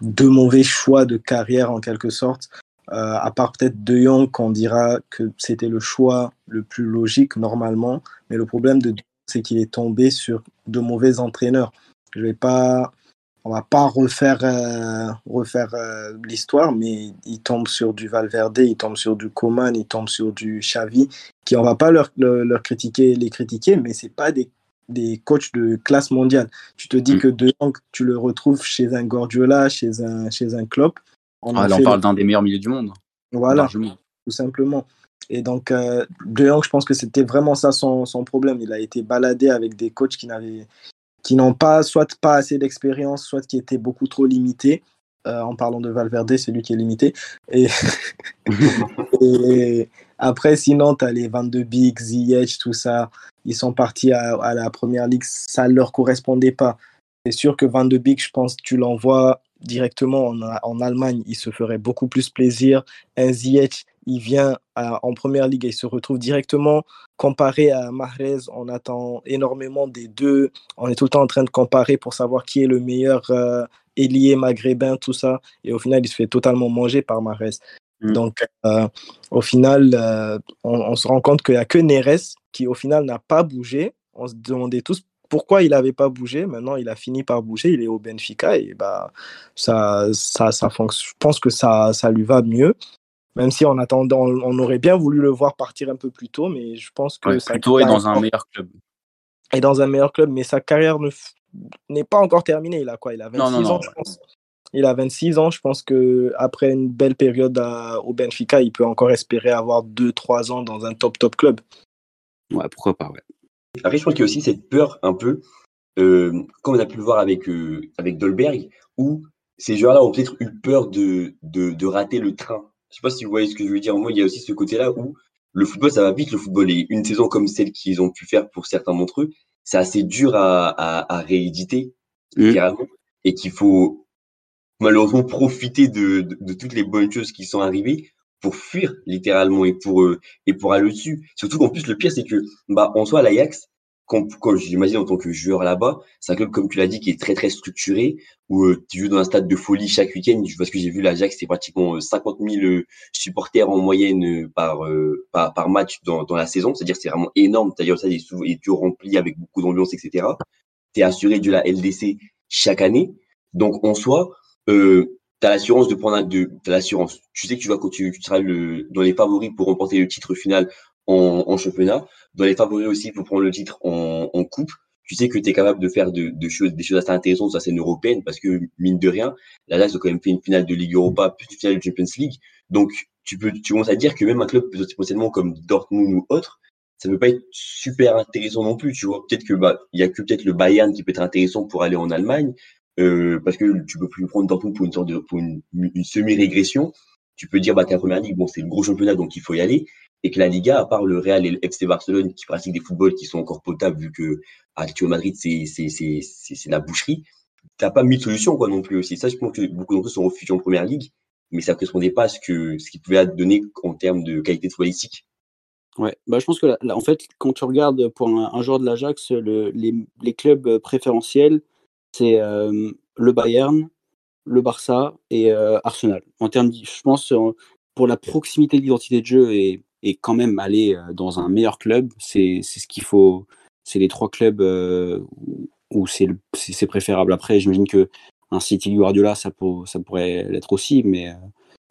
deux mauvais choix de carrière en quelque sorte. Euh, à part peut-être De Jong, qu'on dira que c'était le choix le plus logique normalement. Mais le problème de De Jong, c'est qu'il est tombé sur de mauvais entraîneurs. Je vais pas, on va pas refaire, euh, refaire euh, l'histoire, mais il tombe sur du Valverde, il tombe sur du Coman, il tombe sur du Xavi, qui on va pas leur, leur, critiquer, les critiquer, mais c'est pas des des coachs de classe mondiale. Tu te dis Mm. que De Jong, tu le retrouves chez un Guardiola, chez un, chez un Klopp. On a Ah, on parle le- d'un des meilleurs milieux du monde. Voilà, largement. tout simplement. Et donc, euh, De Jong, je pense que c'était vraiment ça son, son problème. Il a été baladé avec des coachs qui n'avaient qui n'ont pas, soit pas assez d'expérience, soit qui étaient beaucoup trop limités. Euh, en parlant de Valverde, c'est lui qui est limité. Et, après, sinon, tu as les 22 Big, Ziyech, tout ça. Ils sont partis à, à la première ligue, ça ne leur correspondait pas. C'est sûr que 22 Big, je pense, tu l'envoies directement en, en Allemagne, il se ferait beaucoup plus plaisir. Un Ziyech, il vient à- en première ligue et il se retrouve directement comparé à Mahrez. On attend énormément des deux. On est tout le temps en train de comparer pour savoir qui est le meilleur euh, ailier maghrébin, tout ça. Et au final, il se fait totalement manger par Mahrez. Mm. Donc, euh, au final, euh, on, on se rend compte qu'il n'y a que Neres qui, au final, n'a pas bougé. On se demandait tous pourquoi il n'avait pas bougé. Maintenant, il a fini par bouger. Il est au Benfica et bah, ça, ça, ça je pense que ça, ça lui va mieux. Même si en attendant, on aurait bien voulu le voir partir un peu plus tôt, mais je pense que. Ouais, plus tôt et dans un meilleur club. Et dans un meilleur club, mais sa carrière n'est pas encore terminée. Il a quoi Il a 26 Non, non, non, ans, je pense. Il a 26 ans. Je pense que après une belle période à- au Benfica, il peut encore espérer avoir 2-3 ans dans un top top club. Ouais, pourquoi pas, ouais. Après, je pense qu'il y a aussi cette peur un peu, euh, comme on a pu le voir avec, euh, avec Dolberg, où ces joueurs-là ont peut-être eu peur de, de, de rater le train. Je sais pas si vous voyez ce que je veux dire. Moi, il y a aussi ce côté-là où le football, ça va vite. Le football est une saison comme celle qu'ils ont pu faire pour certains d'entre eux. C'est assez dur à, à, à rééditer, Mm. et qu'il faut malheureusement profiter de, de, de toutes les bonnes choses qui sont arrivées pour fuir littéralement et pour euh, et pour aller dessus. Surtout qu'en plus le pire c'est que bah en soi l'Ajax quand j'imagine en tant que joueur là-bas, c'est un club comme tu l'as dit qui est très très structuré où euh, tu joues dans un stade de folie chaque week-end. Parce que j'ai vu l'Ajax c'est pratiquement euh, 50 000 euh, supporters en moyenne euh, par, euh, par par match dans, dans la saison. C'est-à-dire c'est vraiment énorme. D'ailleurs ça est souvent est toujours rempli avec beaucoup d'ambiance etc. T'es assuré de la LDC chaque année. Donc en soi euh, t'as l'assurance de prendre un, de l'assurance. Tu sais que tu vas tu, tu seras le dans les favoris pour remporter le titre final en, en championnat, dans les favoris aussi pour prendre le titre en, en coupe. Tu sais que tu es capable de faire de, de choses, des choses assez intéressantes sur la scène européenne parce que mine de rien, l'Ajax a quand même fait une finale de Ligue Europa plus une finale de Champions League. Donc tu peux tu commences à dire que même un club potentiellement comme Dortmund ou autre, ça peut pas être super intéressant non plus. Tu vois, peut-être que bah il y a que peut-être le Bayern qui peut être intéressant pour aller en Allemagne. Euh, parce que tu peux plus prendre Dortmund pour une sorte de pour une, une semi-régression. Tu peux dire bah que la première ligue, bon c'est le gros championnat donc il faut y aller, et que la Liga, à part le Real et le FC Barcelone qui pratiquent des footballs qui sont encore potables vu que Atlético Madrid c'est c'est c'est c'est c'est la boucherie, t'as pas mille solutions quoi non plus aussi. Ça je pense que beaucoup d'entre eux sont refugiés en première ligue, mais ça correspondait pas à ce que ce qu'ils pouvaient donner en termes de qualité footballistique. Ouais, bah, je pense que là, en fait, quand tu regardes pour un, joueur de l'Ajax, le, les, les clubs préférentiels, c'est euh, le Bayern, le Barça et euh, Arsenal. En termes, je pense, euh, pour la proximité de l'identité de jeu et, et quand même aller euh, dans un meilleur club, c'est ce qu'il faut. C'est les trois clubs où, c'est le- c'est c'est préférable. Après, j'imagine que un City Guardiola, ça, pour, ça pourrait l'être aussi, mais,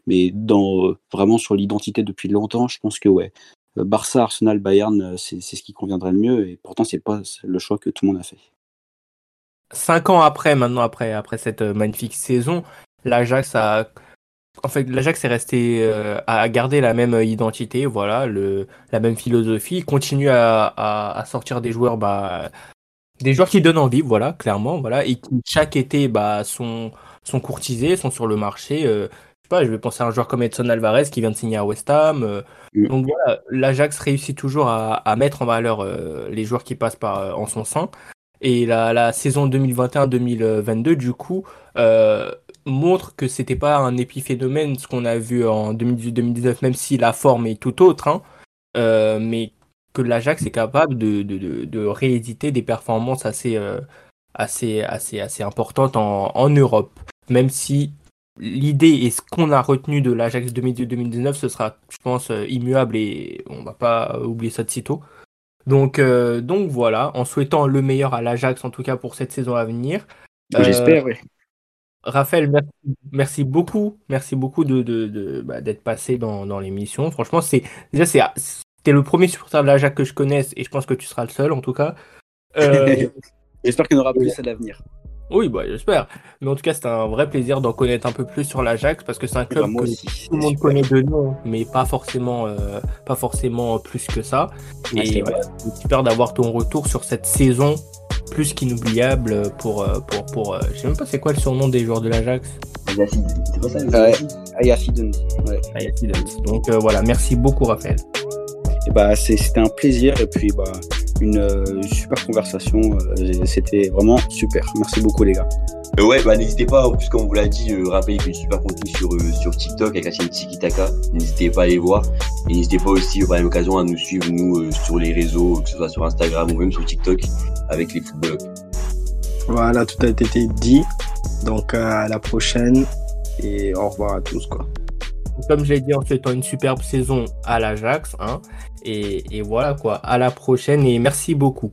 mais dans, vraiment sur l'identité depuis longtemps, je pense que ouais. Barça, Arsenal, Bayern, c'est c'est ce qui conviendrait le mieux. Et pourtant, c'est pas le choix que tout le monde a fait. Cinq ans après, maintenant après, après cette euh, magnifique saison, l'Ajax a, en fait, l'Ajax est resté euh, à garder la même identité, voilà, le, la même philosophie, il continue à, à, à sortir des joueurs, bah, des joueurs qui donnent envie, voilà, clairement, voilà, et qui chaque été, bah, sont, sont courtisés, sont sur le marché. Euh, je sais pas, je vais penser à un joueur comme Edson Alvarez qui vient de signer à West Ham. euh, Mm. donc voilà, l'Ajax réussit toujours à, à mettre en valeur euh, les joueurs qui passent par euh, en son sein. Et la, saison 2021-2022, du coup, euh, montre que c'était pas un épiphénomène ce qu'on a vu en 2018-2019, même si la forme est tout autre, hein, euh, mais que l'Ajax est capable de, rééditer des performances assez, euh, assez, assez, assez importantes en, Europe. Même si l'idée et ce qu'on a retenu de l'Ajax 2018-2019, ce sera, je pense, immuable et on va pas oublier ça de sitôt. Donc, euh, donc voilà, en souhaitant le meilleur à l'Ajax, en tout cas pour cette saison à venir. Euh, J'espère, oui. Raphaël, merci, merci beaucoup, merci beaucoup de, de, de- bah, d'être passé dans, dans l'émission. Franchement, c'est déjà c'est c'était le premier supporter de l'Ajax que je connaisse et je pense que tu seras le seul en tout cas. Euh, J'espère qu'il y en aura plus à l'avenir. Oui, bah j'espère. Mais en tout cas, c'était un vrai plaisir d'en connaître un peu plus sur l'Ajax parce que c'est un club Bah, moi que aussi. tout le monde connaît de nom, mais pas forcément, euh, pas forcément plus que ça. Ah, c'est Et voilà, j'espère d'avoir ton retour sur cette saison plus qu'inoubliable pour, euh, pour, pour, euh, je sais même pas c'est quoi le surnom des joueurs de l'Ajax. C'est pas ça Ouais. Ouais. Ah, Ajax. Donc euh, voilà, merci beaucoup Raphaël. Et bah, c'est- c'était un plaisir et puis bah, une euh, super conversation. euh, C'était vraiment super. Merci beaucoup, les gars. Euh, ouais, bah n'hésitez pas, en plus comme on vous l'a dit, euh, fait du super contenu sur, euh, sur TikTok avec la chaîne Tikitaka. N'hésitez pas à aller voir. Et n'hésitez pas aussi, par la même occasion, à nous suivre, nous, euh, sur les réseaux, que ce soit sur Instagram ou même sur TikTok, avec les footballs. Voilà, tout a été dit. Donc à la prochaine et au revoir à tous quoi. Comme je l'ai dit en souhaitant une superbe saison à l'Ajax. Hein, et, voilà quoi, à la prochaine et merci beaucoup.